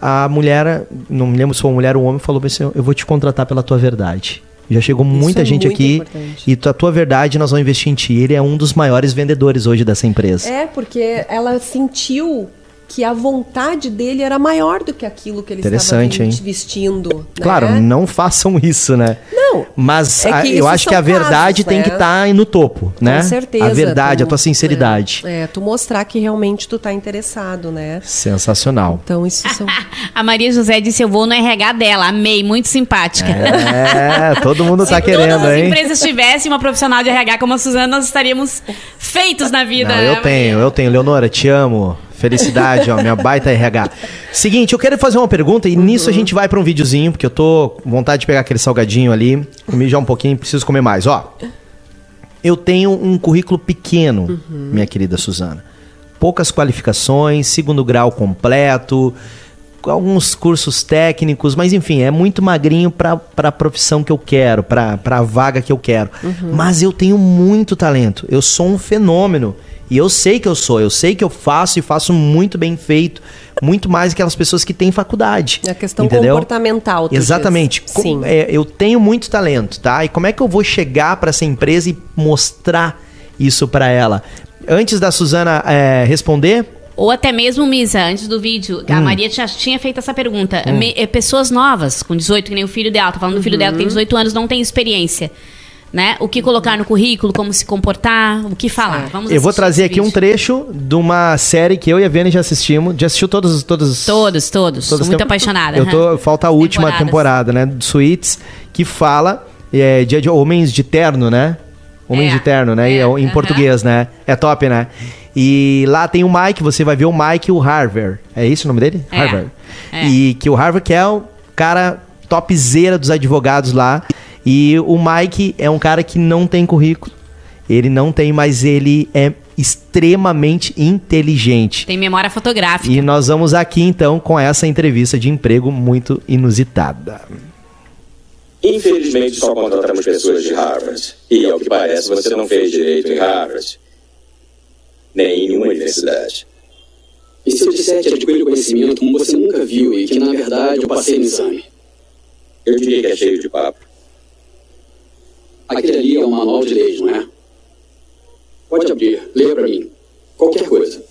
A mulher, não me lembro se foi uma mulher ou um homem, falou assim: Eu vou te contratar pela tua verdade. Já chegou muita é gente aqui importante. e a tua verdade nós vamos investir em ti. Ele é um dos maiores vendedores hoje dessa empresa. É, porque ela sentiu que a vontade dele era maior do que aquilo que ele Interessante, estava hein? vestindo. né? Claro, não façam isso, né? Não. Mas É a- eu acho que a verdade casos, tem né? que estar no topo, né? Com certeza. A verdade, a tu- tua sinceridade. É, é, tu mostrar que realmente tu tá interessado, né? Sensacional. Então isso são... A Maria José disse: Eu vou no RH dela. Amei, muito simpática. É, todo mundo tá Se querendo, todas as hein? empresas tivessem uma profissional de RH como a Suzana, nós estaríamos feitos na vida. Não, né, eu tenho, eu tenho. Leonora, te amo. Felicidade, ó, minha baita RH. Seguinte, eu quero fazer uma pergunta e nisso a gente vai pra um videozinho, porque eu tô com vontade de pegar aquele salgadinho ali. Comi já um pouquinho, preciso comer mais. Ó, eu tenho um currículo pequeno, minha querida Suzana. Poucas qualificações, segundo grau completo, alguns cursos técnicos, mas enfim, é muito magrinho pra, pra profissão que eu quero, pra, pra vaga que eu quero. Mas eu tenho muito talento, eu sou um fenômeno. E eu sei que eu sou, eu sei que eu faço e faço muito bem feito, muito mais que aquelas pessoas que têm faculdade. É a questão entendeu? comportamental, tu Exatamente. Sim. é, eu tenho muito talento, tá? E como é que eu vou chegar pra essa empresa e mostrar isso pra ela? Antes da Suzana é, responder, Ou até mesmo, Misa, antes do vídeo, Hum. a Maria já tinha feito essa pergunta. Me- é, pessoas novas, com 18, que nem o filho dela, tá falando do filho dela que tem 18 anos, não tem experiência. Né? O que colocar no currículo, como se comportar, o que falar. Vamos eu vou trazer aqui um trecho de uma série que eu e a Viane já assistimos. Já assistiu todos, todos Todos, todos. Sou Todas muito apaixonada. Eu tô, falta a última temporada, né? Do Suits, que fala é, de, de homens de terno, né? Homens É, de terno, né? É, é em português, né? É top, né? E lá tem o Mike, você vai ver o Mike e o Harvard. É isso o nome dele? É, Harvard. é. E que o Harvard que é o cara topzera dos advogados lá. E o Mike é um cara que não tem currículo. Ele não tem, mas ele é extremamente inteligente. Tem memória fotográfica. E nós vamos aqui então com essa entrevista de emprego muito inusitada. Infelizmente, só contratamos pessoas de Harvard. E, ao que parece, você não fez direito em Harvard. Nem em nenhuma universidade. E se eu disser que adquiri conhecimento como você nunca viu e que, na verdade, eu passei no exame? Eu diria que é cheio de papo. Aquele ali é um manual de leis, não é? Pode abrir, leia pra mim. Qualquer coisa.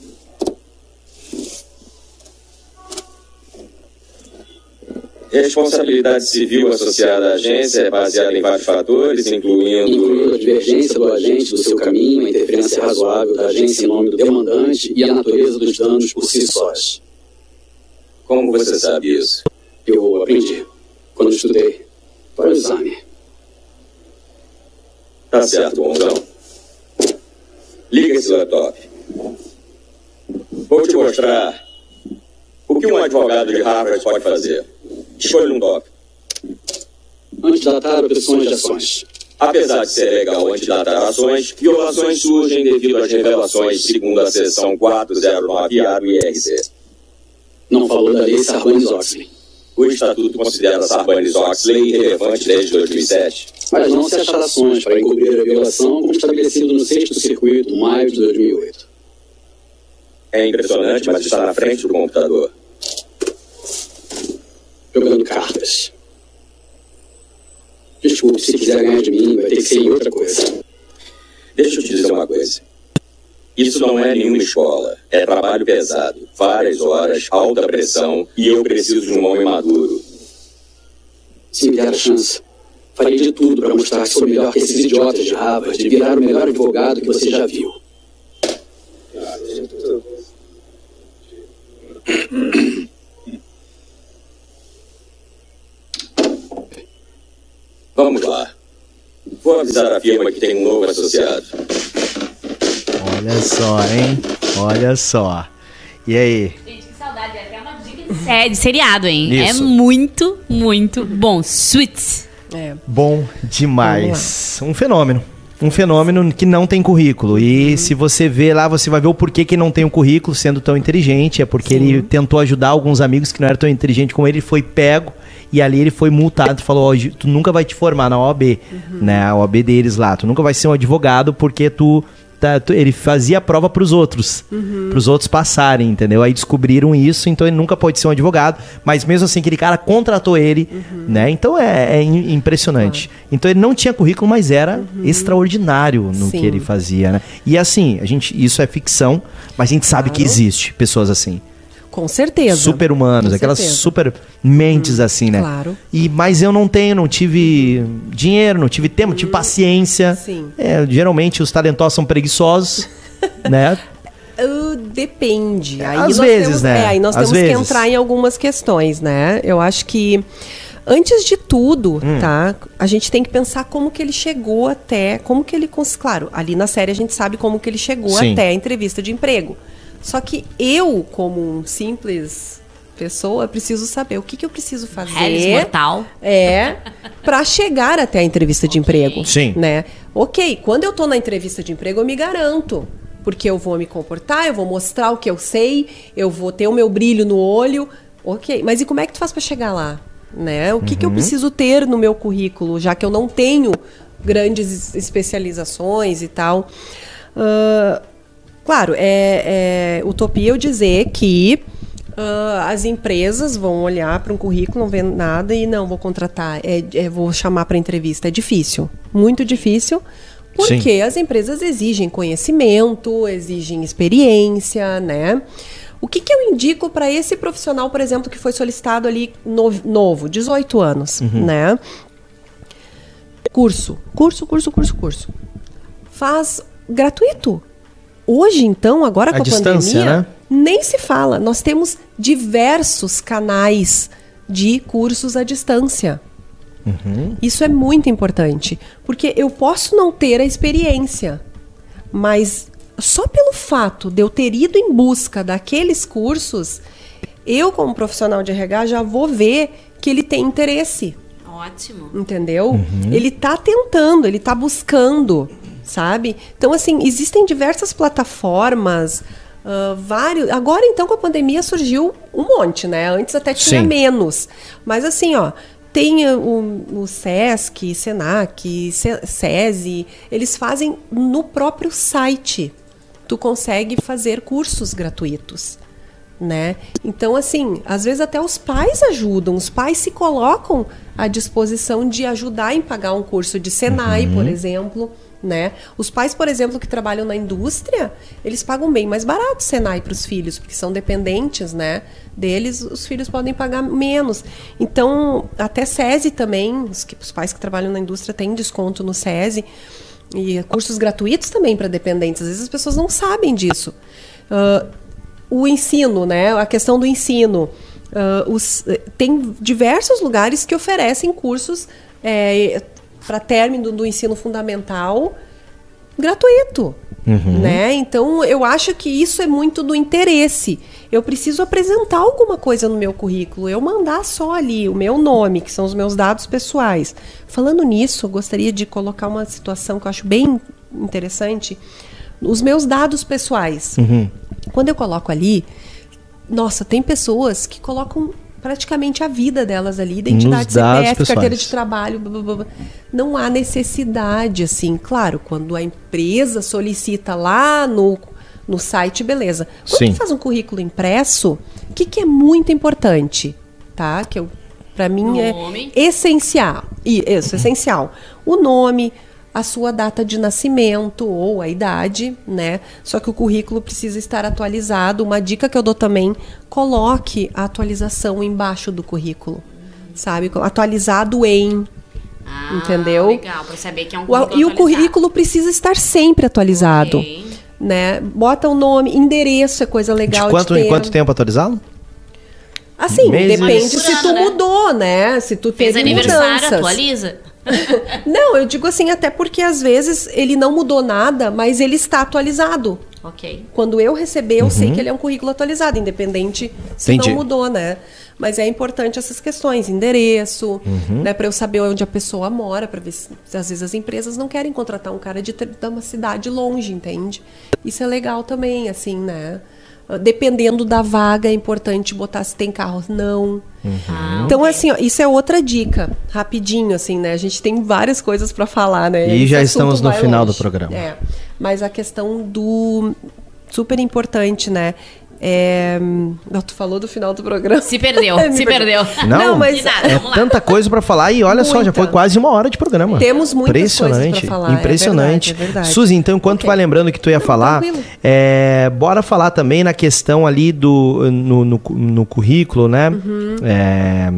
Responsabilidade civil associada à agência é baseada em vários fatores, Incluindo incluindo. a divergência do agente do seu caminho, a interferência razoável da agência em nome do demandante e a natureza dos danos por si sós. Como você sabe isso? Eu aprendi quando estudei para o exame. Tá certo, bonzão. Liga esse laptop. Vou te mostrar o que um advogado de Harvard pode fazer. Escolha um tópico. antidatar opções de ações. Apesar de ser legal antidatar ações, violações surgem devido às revelações segundo a seção 409A do IRC. Não falou da lei Sarbanes-Oxley. O Estatuto considera Sarbanes-Oxley irrelevante desde 2007. Mas não se achar ações para encobrir a violação como estabelecido no sexto circuito, maio de 2008. É impressionante, mas está na frente do computador. Jogando cartas. Desculpe, se quiser ganhar de mim, vai ter que ser em outra coisa. Deixa eu te dizer uma coisa. Isso não é nenhuma escola. É trabalho pesado. Várias horas, alta pressão e eu preciso de um homem maduro. Se me der a chance, farei de tudo para mostrar que sou melhor que esses idiotas de Harvard e virar o melhor advogado que você já viu. Vamos lá. Vou avisar a firma que tem um novo associado. Olha só, hein? Olha só. E aí? Gente, que saudade. É até uma dica de série, de seriado, hein? Isso. É muito, muito bom. Suits. É. Bom demais. Um fenômeno. Um fenômeno que não tem currículo. E se você vê lá, você vai ver o porquê que não tem um currículo sendo tão inteligente. É porque ele tentou ajudar alguns amigos que não eram tão inteligentes como ele, foi pego. E ali ele foi multado e falou: ó, tu nunca vai te formar na OAB, né? A OAB deles lá. Tu nunca vai ser um advogado porque tu. Tá- ele fazia a prova pros outros, pros outros passarem, entendeu? Aí descobriram isso, então ele nunca pode ser um advogado, mas mesmo assim aquele cara contratou ele, né? Então é, é im- impressionante. Então ele não tinha currículo, mas era extraordinário no Sim. que ele fazia, né? E assim, a gente, isso é ficção, mas a gente sabe que Claro. existe pessoas assim Com certeza. super humanos, Com aquelas certeza. super mentes assim, né? claro. E mas eu não tenho, não tive dinheiro, não tive tempo, não tive paciência. Sim. É, geralmente os talentosos são preguiçosos, né? Uh, depende. Aí Às nós vezes, temos, né? É, aí nós Às temos que vezes. entrar em algumas questões, né? Eu acho que antes de tudo, Hum. tá? A gente tem que pensar como que ele chegou até, como que ele, claro, ali na série a gente sabe como que ele chegou Sim. até a entrevista de emprego. Só que eu, como um simples pessoa, preciso saber o que, que eu preciso fazer. Harris Mortal. É, para chegar até a entrevista de emprego. Sim. Né? Ok, quando eu tô na entrevista de emprego, eu me garanto. Porque eu vou me comportar, eu vou mostrar o que eu sei, eu vou ter o meu brilho no olho. Ok, mas e como é que tu faz para chegar lá? Né? O que, que eu preciso ter no meu currículo, já que eu não tenho grandes es- especializações e tal? Ah, claro, é, é utopia eu dizer que ah, as empresas vão olhar para um currículo, não vê nada e não vou contratar, é, é, vou chamar para entrevista. É difícil, muito difícil, porque as empresas exigem conhecimento, exigem experiência, né? O que, que eu indico para esse profissional, por exemplo, que foi solicitado ali no- novo, 18 anos, né? Curso, curso, curso, curso, curso. Faz gratuito. Hoje, então, agora À com a distância, pandemia, né? nem se fala. Nós temos diversos canais de cursos à distância. Isso é muito importante, porque eu posso não ter a experiência, mas só pelo fato de eu ter ido em busca daqueles cursos, eu, como profissional de RH, já vou ver que ele tem interesse. Ótimo. Entendeu? Ele tá tentando, ele tá buscando, sabe? Então, assim, existem diversas plataformas, ah, vários. Agora, então, com a pandemia surgiu um monte, né? Antes até tinha Sim. menos. Mas assim, ó. Tem ah, o, o SESC, SENAC, Se- SESI, eles fazem no próprio site. Tu consegue fazer cursos gratuitos né? Então, assim, às vezes até os pais ajudam, os pais se colocam à disposição de ajudar em pagar um curso de Senai, por exemplo, né? Os pais, por exemplo, que trabalham na indústria, eles pagam bem mais barato Senai para os filhos, porque são dependentes, né? Deles, os filhos podem pagar menos. Então, até SESI também, os, que- os pais que trabalham na indústria têm desconto no SESI. E cursos gratuitos também para dependentes. Às vezes as pessoas não sabem disso. Ah, o ensino, né? A questão do ensino. Ah, os- eh, tem diversos lugares que oferecem cursos para término do ensino fundamental gratuito. né? Então eu acho que isso é muito do interesse. Eu preciso apresentar alguma coisa no meu currículo, eu mandar só ali o meu nome, que são os meus dados pessoais. Falando nisso, eu gostaria de colocar uma situação que eu acho bem interessante. Os meus dados pessoais. Quando eu coloco ali, nossa, tem pessoas que colocam praticamente a vida delas ali, identidade CPF, carteira de trabalho, blá, blá, blá, blá. não há necessidade, assim, claro, quando a empresa solicita lá no, no site, beleza. Quando Sim. faz um currículo impresso, o que, que é muito importante, tá? Que eu, para mim Nome. é essencial, e isso, essencial. O nome, a sua data de nascimento ou a idade, né? Só que o currículo precisa estar atualizado. Uma dica que eu dou também, coloque a atualização embaixo do currículo. Sabe? Atualizado em. Ah, Entendeu? Legal, pra saber que é um O- currículo e o atualizado. currículo precisa estar sempre atualizado. Ok. Né? Bota o nome, endereço é coisa legal De quanto, de em ter. quanto tempo atualizá-lo? Assim, Meses? depende se tu né? mudou, né? Se tu Fez teve aniversário, mudanças. atualiza. Não, eu digo assim, até porque às vezes ele não mudou nada, mas ele está atualizado. ok. Quando eu receber, eu sei que ele é um currículo atualizado, independente se Entendi. não mudou, né? Mas é importante essas questões, endereço, né, para eu saber onde a pessoa mora, para ver se, se às vezes as empresas não querem contratar um cara de, ter- de uma cidade longe, entende? Isso é legal também, assim, né? Dependendo da vaga, é importante botar se tem carro ou não. Ah, Então, assim, ó, isso é outra dica, rapidinho, assim, né? A gente tem várias coisas para falar, né? E Esse já estamos no final do longe. programa. É, mas a questão do super importante, né? É, não, tu falou do final do programa. Se perdeu, Me se perdeu. Não, mas De nada, É tanta coisa pra falar e olha só, já Muita. foi quase uma hora de programa. Temos muitas Impressionante. coisas pra falar, é Impressionante. verdade, é verdade. Suzy, então, enquanto tu Ok. vai lembrando que tu ia falar, é, bora falar também na questão ali do no, no, no currículo, né? Uhum. É,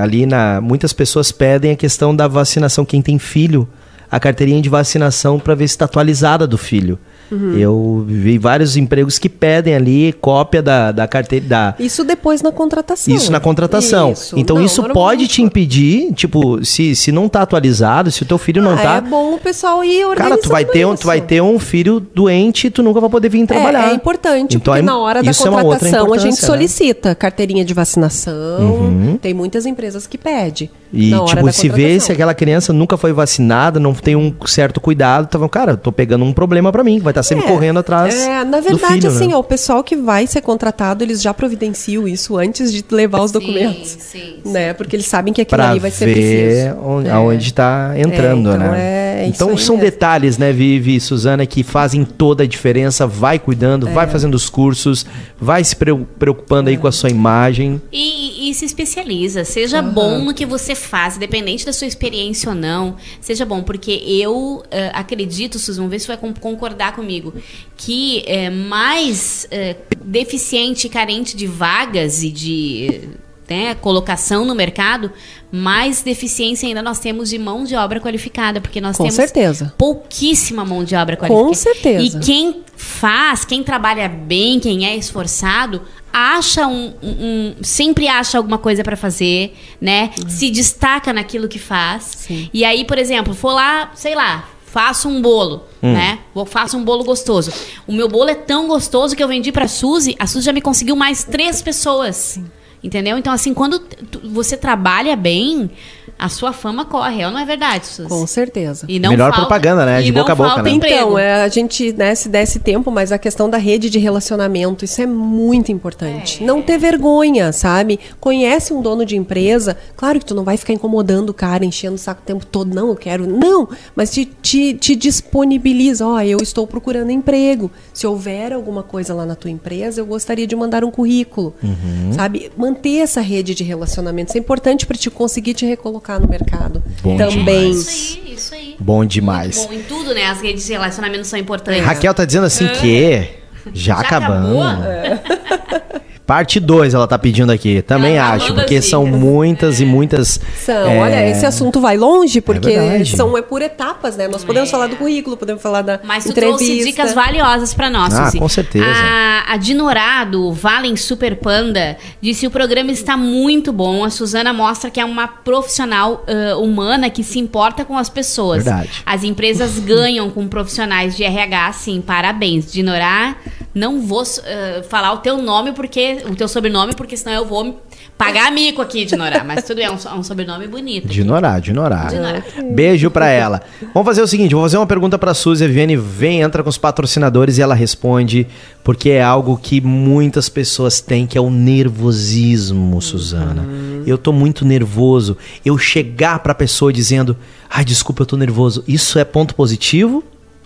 ali na muitas pessoas pedem a questão da vacinação. Quem tem filho, a carteirinha de vacinação para ver se está atualizada do filho. Uhum. Eu vi vários empregos que pedem ali cópia da, da carteira da, Isso depois na contratação. isso na contratação. Isso. Então Não, isso pode te impedir, tipo, se, se não tá atualizado, se o teu filho não Ah, tá. É bom o pessoal ir organizando Cara, tu vai ter um, isso. tu vai ter um filho doente e tu nunca vai poder vir trabalhar. É, é importante, Então, porque é- na hora da é contratação a gente né? solicita carteirinha de vacinação. Tem muitas empresas que pedem. E, na tipo, se vê se aquela criança nunca foi vacinada, não tem um certo cuidado, tá falando, cara, tô pegando um problema pra mim, vai estar sempre É, correndo atrás. É, na do verdade, filho, assim, né? ó, o pessoal que vai ser contratado, eles já providenciam isso antes de levar os documentos. sim, Né? Porque eles sabem que aquilo Pra ali vai ser ver preciso. onde, É. aonde tá entrando, É, então né? é isso então são mesmo. detalhes, né, Vivi e Suzana, que fazem toda a diferença. Vai cuidando, É. vai fazendo os cursos, vai se preo- preocupando É. aí com a sua imagem. E, e se especializa. Seja bom no que você faz, independente da sua experiência ou não. Seja bom, porque eu eh, acredito, Susan, vamos ver se vai con- concordar comigo, que é mais eh, deficiente e carente de vagas e de né, colocação no mercado, mais deficiência ainda nós temos de mão de obra qualificada, porque nós Com temos certeza. pouquíssima mão de obra Com qualificada. certeza. E quem faz, quem trabalha bem, quem é esforçado, acha um, um- um- sempre acha alguma coisa pra fazer, né? Se destaca naquilo que faz. Sim. E aí, por exemplo, for lá, sei lá, faço um bolo, né? Vou faço um bolo gostoso. O meu bolo é tão gostoso que eu vendi pra Suzy, a Suzy já me conseguiu mais três pessoas. Entendeu? Então, assim, quando tu- você trabalha bem, a sua fama corre. É ou não é verdade, Suzy? Com certeza. E não Melhor falta- propaganda, né? De boca a boca, né? Então, é, a gente, né, se desse tempo, mas a questão da rede de relacionamento, isso é muito importante. É. Não ter vergonha, sabe? Conhece um dono de empresa, claro que tu não vai ficar incomodando o cara, enchendo o saco o tempo todo, não, eu quero. Não, mas te, te, te disponibiliza, ó, eu estou procurando emprego. Se houver alguma coisa lá na tua empresa, eu gostaria de mandar um currículo, Uhum. sabe? Manter essa rede de relacionamento, isso é importante para te conseguir te recolocar no mercado. Bom Também. Isso aí, isso aí. Bom demais. Bom, em tudo, né? As redes de relacionamento são importantes. Raquel tá dizendo assim que já, Já acabamos. Parte 2 ela tá pedindo aqui. Também Ela tá acho, porque são muitas e muitas. São, é, olha, esse assunto vai longe, porque verdade. são é por etapas, né? Nós podemos É. falar do currículo, podemos falar da Mas tu entrevista. trouxe dicas valiosas pra nós, Ah, Suzy. com certeza. A, a Dinorá, do Valen Super Panda, disse que o programa está muito bom. A Suzana mostra que é uma profissional ah, humana que se importa com as pessoas. Verdade. As empresas ganham com profissionais de RH, sim. Parabéns. Dinorá, não vou ah, falar o teu nome, porque o teu sobrenome, porque senão eu vou pagar mico aqui, Dinorá. Mas tudo bem, é um, é um sobrenome bonito. De Norá, de Norá. Dinorá. Beijo pra ela. Vamos fazer o seguinte, vou fazer uma pergunta pra Suzy. A Viviane vem, entra com os patrocinadores e ela responde, porque é algo que muitas pessoas têm, que é o nervosismo, Suzana. Eu tô muito nervoso. Eu chegar pra pessoa dizendo, ai, desculpa, eu tô nervoso. Isso é ponto positivo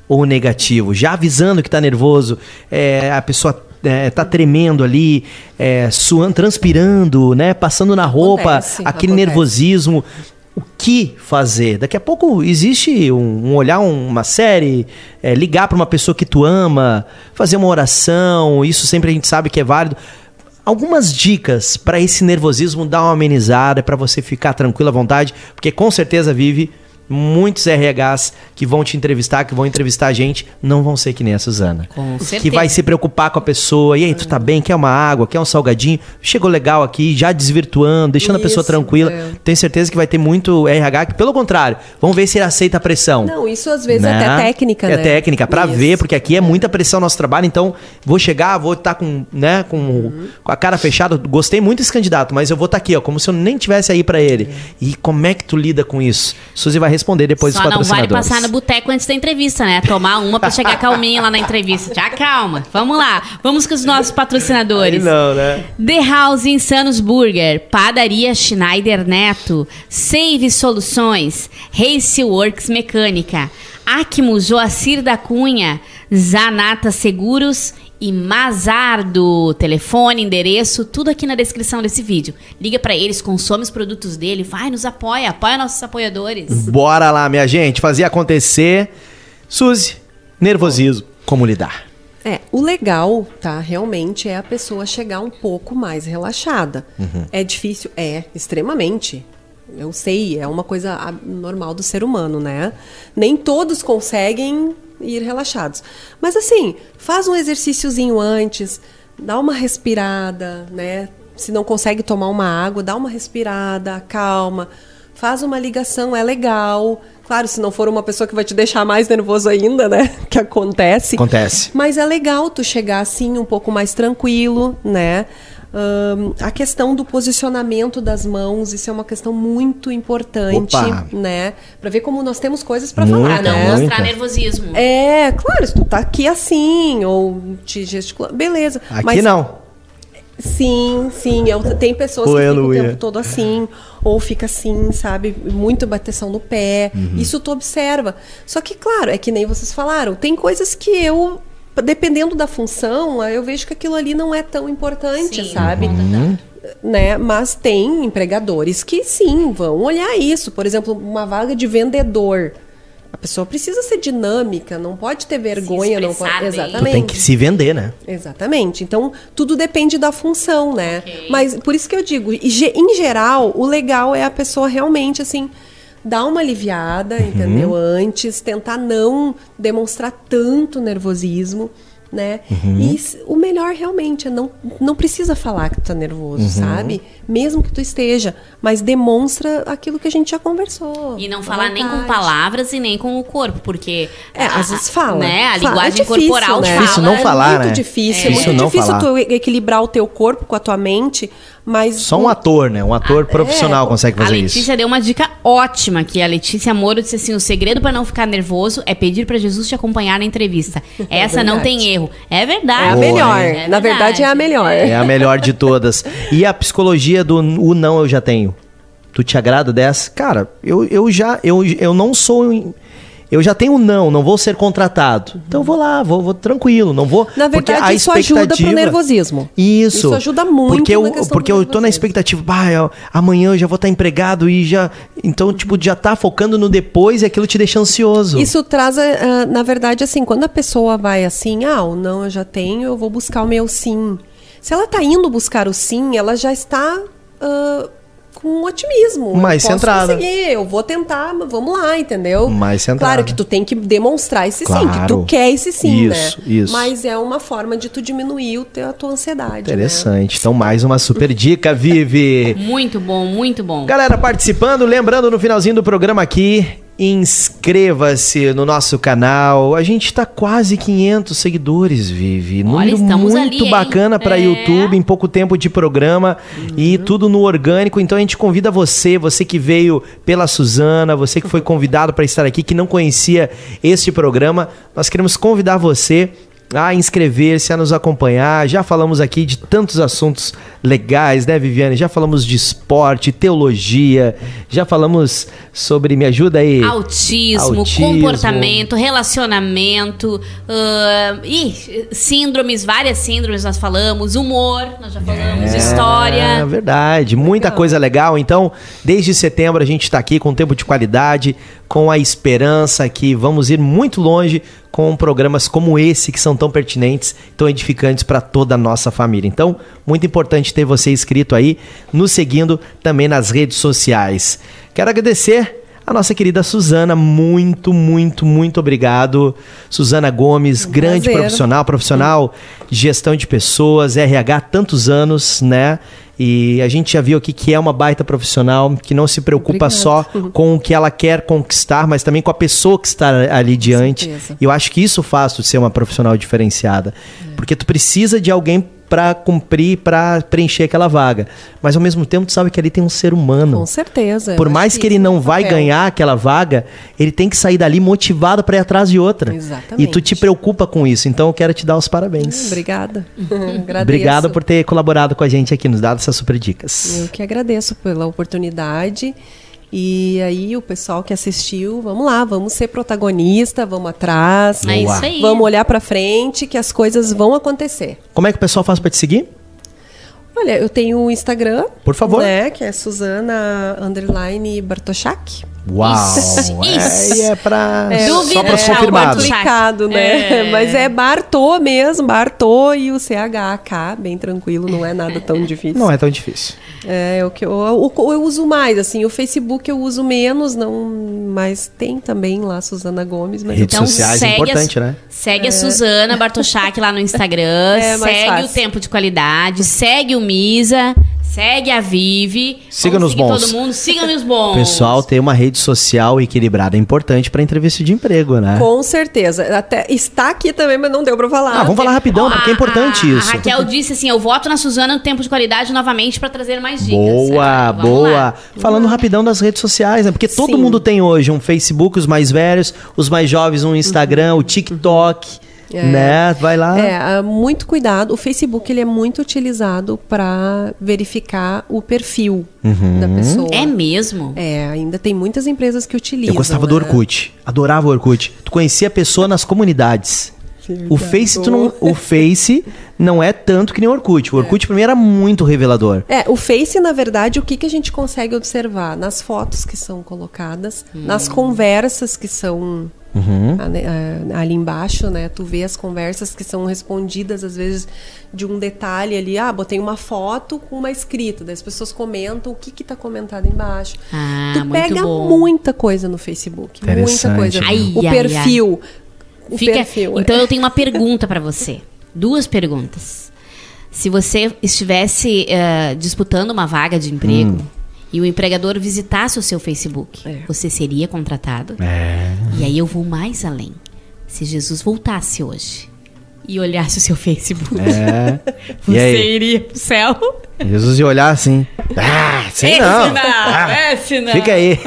ou negativo? Já avisando que tá nervoso, é, a pessoa é, tá tremendo ali, é, suando, transpirando, né? Passando na roupa, Acontece, aquele acontece. nervosismo. O que fazer? Daqui a pouco existe um, um olhar um- uma série, é, ligar para uma pessoa que tu ama, fazer uma oração, isso sempre a gente sabe que é válido. Algumas dicas para esse nervosismo dar uma amenizada, para você ficar tranquilo à vontade, porque com certeza vive muitos RHs que vão te entrevistar, que vão entrevistar a gente, não vão ser que nem a Suzana. Com Que certeza. vai se preocupar com a pessoa. E aí, tu tá bem? Quer uma água? Quer um salgadinho? Chegou legal aqui, já desvirtuando, deixando a pessoa Isso, tranquila. é. Tenho certeza que vai ter muito RH que, pelo contrário, vamos ver se ele aceita a pressão. Não, isso às vezes Né? é até técnica, É né? técnica, pra Isso. ver, porque aqui é muita pressão no nosso trabalho, então vou chegar, vou estar com, né, com, Uhum. com a cara fechada. Gostei muito desse candidato, mas eu vou estar aqui, ó, como se eu nem tivesse aí pra ele. E como é que tu lida com isso? Suzy vai responder depois Só dos não vale patrocinadores. passar no boteco antes da entrevista, né? Tomar uma pra chegar calminho lá na entrevista. Já calma. Vamos lá. Vamos com os nossos patrocinadores. Não, né? The House Insanos Burger, Padaria Schneider Neto, Save Soluções, Race Works Mecânica, Acmo Joacir da Cunha, Zanata Seguros e Mazardo. Telefone, endereço, tudo aqui na descrição desse vídeo. Liga pra eles, consome os produtos dele, vai, nos apoia, apoia nossos apoiadores. Bora lá, minha gente, fazer acontecer. Suzy, nervosismo, como lidar? É, o legal, tá, realmente é a pessoa chegar um pouco mais relaxada. É difícil? É, extremamente. Eu sei, é uma coisa normal do ser humano, né? Nem todos conseguem ir relaxados. Mas assim, faz um exercíciozinho antes, dá uma respirada, né? Se não consegue tomar uma água, dá uma respirada, calma. Faz uma ligação, é legal. Claro, se não for uma pessoa que vai te deixar mais nervoso ainda, né? Que acontece. Acontece. Mas é legal tu chegar assim um pouco mais tranquilo, né? A questão do posicionamento das mãos, isso é uma questão muito importante, Opa. né? Pra ver como nós temos coisas pra Muita, falar, Pra não né? muita. mostrar nervosismo. É, claro, se tu tá aqui assim, ou te gesticulando, beleza. Aqui Mas não. Sim, sim. Eu, tem pessoas que ficam o tempo todo assim, ou fica assim, sabe? Muito bateção no pé. Uhum. Isso tu observa. Só que, claro, é que nem vocês falaram, tem coisas que eu, dependendo da função, eu vejo que aquilo ali não é tão importante, Sim, sabe? tanto. Né? Mas tem empregadores que sim, vão olhar isso. Por exemplo, uma vaga de vendedor. A pessoa precisa ser dinâmica, não pode ter vergonha, não pode. bem. Exatamente. Tu tem que se vender, né? Exatamente. Então, tudo depende da função, né? Ok. Mas por isso que eu digo, em geral, o legal é a pessoa realmente assim dar uma aliviada, Uhum. entendeu? Antes, tentar não demonstrar tanto nervosismo, né? Uhum. E o melhor realmente é não não precisa falar que tu tá nervoso, Uhum. sabe? Mesmo que tu esteja, mas demonstra aquilo que a gente já conversou. E não falar nem com vontade. palavras e nem com o corpo, porque. É, a- às vezes fala. Né? A Fala. linguagem É difícil, corporal né? fala. Difícil não falar, é muito né? difícil, É. é, Difícil muito difícil falar. tu equilibrar o teu corpo com a tua mente, mas Só um o- ator, né? Um ator profissional consegue A fazer Letícia isso. deu uma dica ótima que a Letícia Moro disse assim: o segredo pra não ficar nervoso é pedir pra Jesus te acompanhar na entrevista. Essa não verdade. tem erro. É verdade. é a melhor. É Na verdade, é a melhor. É a melhor de todas. E a psicologia do o não eu já tenho. Tu te agrada dessa? Cara, eu, eu já eu, eu não sou eu já tenho um não, não vou ser contratado. Então eu vou lá, vou, vou tranquilo, não vou. Na verdade, isso ajuda pro expectativa- nervosismo. Isso. Isso ajuda muito Porque eu, porque eu tô na expectativa, bah, eu- amanhã eu já vou estar empregado e já. Então, tipo, já tá focando no depois e aquilo te deixa ansioso. Isso traz, ah, na verdade, assim, quando a pessoa vai assim, ah, o não eu já tenho, eu vou buscar o meu sim. Se ela está indo buscar o sim, ela já está ah, com otimismo. Mais eu posso centrada. conseguir, eu vou tentar, mas vamos lá, entendeu? Mais centrada. Claro que tu tem que demonstrar esse sim, que Claro. tu quer esse sim, né? Isso, isso. Mas é uma forma de tu diminuir o teu, a tua ansiedade. né? Interessante. Então, mais uma super dica, Vivi. Muito bom, muito bom. Galera participando, lembrando no finalzinho do programa aqui, inscreva-se no nosso canal. A gente tá quase 500 seguidores, Vivi. Olha, Número muito ali, bacana para É. YouTube, em pouco tempo de programa e tudo no orgânico. Então a gente convida você, você que veio pela Suzana, você que foi convidado para estar aqui, que não conhecia este programa, nós queremos convidar você a inscrever-se, a nos acompanhar. Já falamos aqui de tantos assuntos legais, né, Viviane? Já falamos de esporte, teologia, já falamos sobre. Me ajuda aí. Autismo, Autismo. comportamento, relacionamento, ah, ih, síndromes, várias síndromes nós falamos, humor, nós já falamos, É história. verdade, muita coisa legal. Então, desde setembro a gente está aqui com tempo de qualidade, com a esperança que vamos ir muito longe com programas como esse que são tão pertinentes, tão edificantes para toda a nossa família. Então, muito importante ter você inscrito aí, nos seguindo também nas redes sociais. Quero agradecer a nossa querida Suzana, muito, muito, muito obrigado. Suzana Gomes, grande prazer. profissional, profissional de gestão de pessoas, RH há tantos anos, né? E a gente já viu aqui que é uma baita profissional, que não se preocupa Obrigada. só com o que ela quer conquistar, mas também com a pessoa que está ali diante. E eu acho que isso faz tu ser uma profissional diferenciada. É. Porque tu precisa de alguém para cumprir, para preencher aquela vaga. Mas ao mesmo tempo tu sabe que ali tem um ser humano. Com certeza. Por mais que ele não vai papel. ganhar aquela vaga, ele tem que sair dali motivado para ir atrás de outra. Exatamente. E tu te preocupa com isso. Então eu quero te dar os parabéns. Obrigada. Agradeço. Obrigado por ter colaborado com a gente aqui, nos dado essas super dicas. Eu que agradeço pela oportunidade. E aí, o pessoal que assistiu, vamos lá, vamos ser protagonista, vamos atrás. É isso aí. Vamos olhar pra frente que as coisas vão acontecer. Como é que o pessoal faz para te seguir? Olha, eu tenho o Instagram. Por favor. Né, que é Suzana Underline Bartoshak. Uau! Isso, É, e é pra, É, Dúvida, só para os confirmados. Bartoshak. complicado, né? É. Mas é Bartô mesmo, Bartô e o CHK, bem tranquilo, não é nada tão difícil. Não é tão difícil. É o que eu, eu, eu uso mais, assim, o Facebook eu uso menos, não, mas tem também lá Suzana Gomes, mas Redes eu, sociais é segue importante, a, né? Segue a Suzana Bartoshak lá no Instagram, É segue fácil. o Tempo de Qualidade, segue o Misa, segue a Vivi. Siga nos bons. todo mundo, siga nos bons. Pessoal, ter uma rede social equilibrada é importante para entrevista de emprego, né? com certeza. Até está aqui também, mas não deu pra falar. Ah, vamos falar rapidão, Ó, porque é a- importante a- isso. A Raquel disse assim: eu voto na Suzana no Tempo de Qualidade novamente pra trazer mais dicas. Boa, Ah, boa. lá. Falando rapidão das redes sociais, né? Porque todo Sim. mundo tem hoje um Facebook, os mais velhos, os mais jovens um Instagram, o TikTok, É. né? Vai lá. É, ah, muito cuidado. O Facebook ele é muito utilizado para verificar o perfil Uhum. da pessoa. É mesmo? É, ainda tem muitas empresas que utilizam. Eu gostava do né? Orkut, adorava o Orkut. Tu conhecia a pessoa nas comunidades. O Face, tu não, o Face não é tanto que nem o Orkut. O Orkut pra mim era muito revelador. É, o Face, na verdade, o que, que a gente consegue observar? Nas fotos que são colocadas, nas conversas que são Uhum. ali embaixo, né? Tu vê as conversas que são respondidas, às vezes, de um detalhe ali. Ah, botei uma foto com uma escrita. Daí as pessoas comentam o que que tá comentado embaixo. Ah, tu muito pega bom. muita coisa no Facebook. Muita coisa. Ai, o ai, perfil. O Fica- perfil. é. Então eu tenho uma pergunta pra você. Duas perguntas. Se você estivesse eh, disputando uma vaga de emprego e o empregador visitasse o seu Facebook, É. você seria contratado? É. E aí eu vou mais além. Se Jesus voltasse hoje e olhasse o seu Facebook, É. você iria pro céu? Jesus ia olhar assim. Ah, sei esse não. Ah, esse não. Fica aí.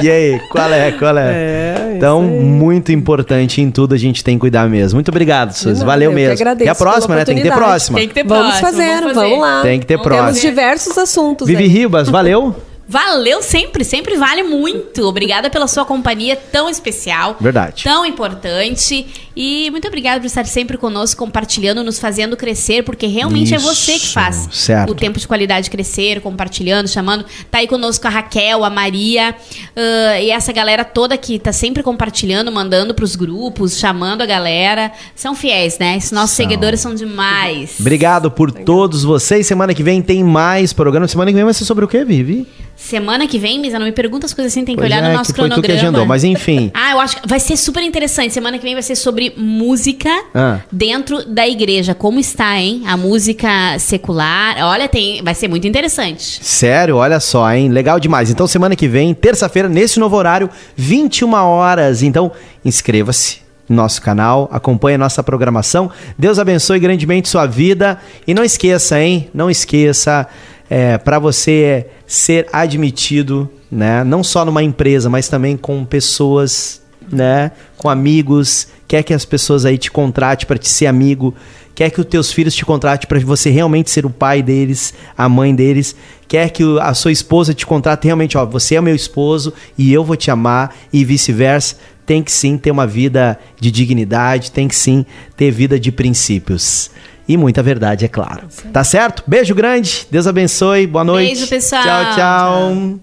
e aí, qual é? Qual é? É, então, muito importante em tudo a gente tem que cuidar mesmo. Muito obrigado, Suzy. Valeu eu que mesmo. agradeço e a próxima, né? Tem que ter próxima. Tem que ter Vamos próximo, fazer, vamos, fazer. lá. Tem que ter Vamos próximo. Temos diversos assuntos Vivi aí. Ribas, valeu. Valeu sempre, sempre vale muito. Obrigada pela sua companhia tão especial. Verdade. Tão importante. E muito obrigada por estar sempre conosco, compartilhando, nos fazendo crescer, porque realmente é você que Isso, faz certo. o tempo de qualidade crescer, compartilhando, chamando. Tá aí conosco a Raquel, a Maria ah, e essa galera toda que tá sempre compartilhando, mandando pros grupos, chamando a galera. São fiéis, né? Esses nossos São. seguidores são demais. Obrigado por todos vocês. Semana que vem tem mais programa. Semana que vem vai ser sobre o quê, Vivi? Semana que vem, Misa, não me pergunta as coisas assim, tem que Pois olhar é, no nosso que foi tu que cronograma. agendou, mas enfim. Ah, eu acho que vai ser super interessante. Semana que vem vai ser sobre música Ah. dentro da igreja. Como está, hein? A música secular. Olha, tem, vai ser muito interessante. Sério, olha só, hein? Legal demais. Então, semana que vem, terça-feira, nesse novo horário, 21 horas. Então, inscreva-se no nosso canal, acompanhe a nossa programação. Deus abençoe grandemente sua vida. E não esqueça, hein? Não esqueça, é, para você ser admitido, né? Não só numa empresa, mas também com pessoas, né? Com amigos. Quer que as pessoas aí te contratem para te ser amigo. Quer que os teus filhos te contratem para você realmente ser o pai deles, a mãe deles. Quer que a sua esposa te contrate realmente, ó, você é meu esposo e eu vou te amar e vice-versa. Tem que sim ter uma vida de dignidade, tem que sim ter vida de princípios. E muita verdade, é claro. Tá certo? Beijo grande, Deus abençoe, boa noite. Beijo, pessoal. Tchau, tchau.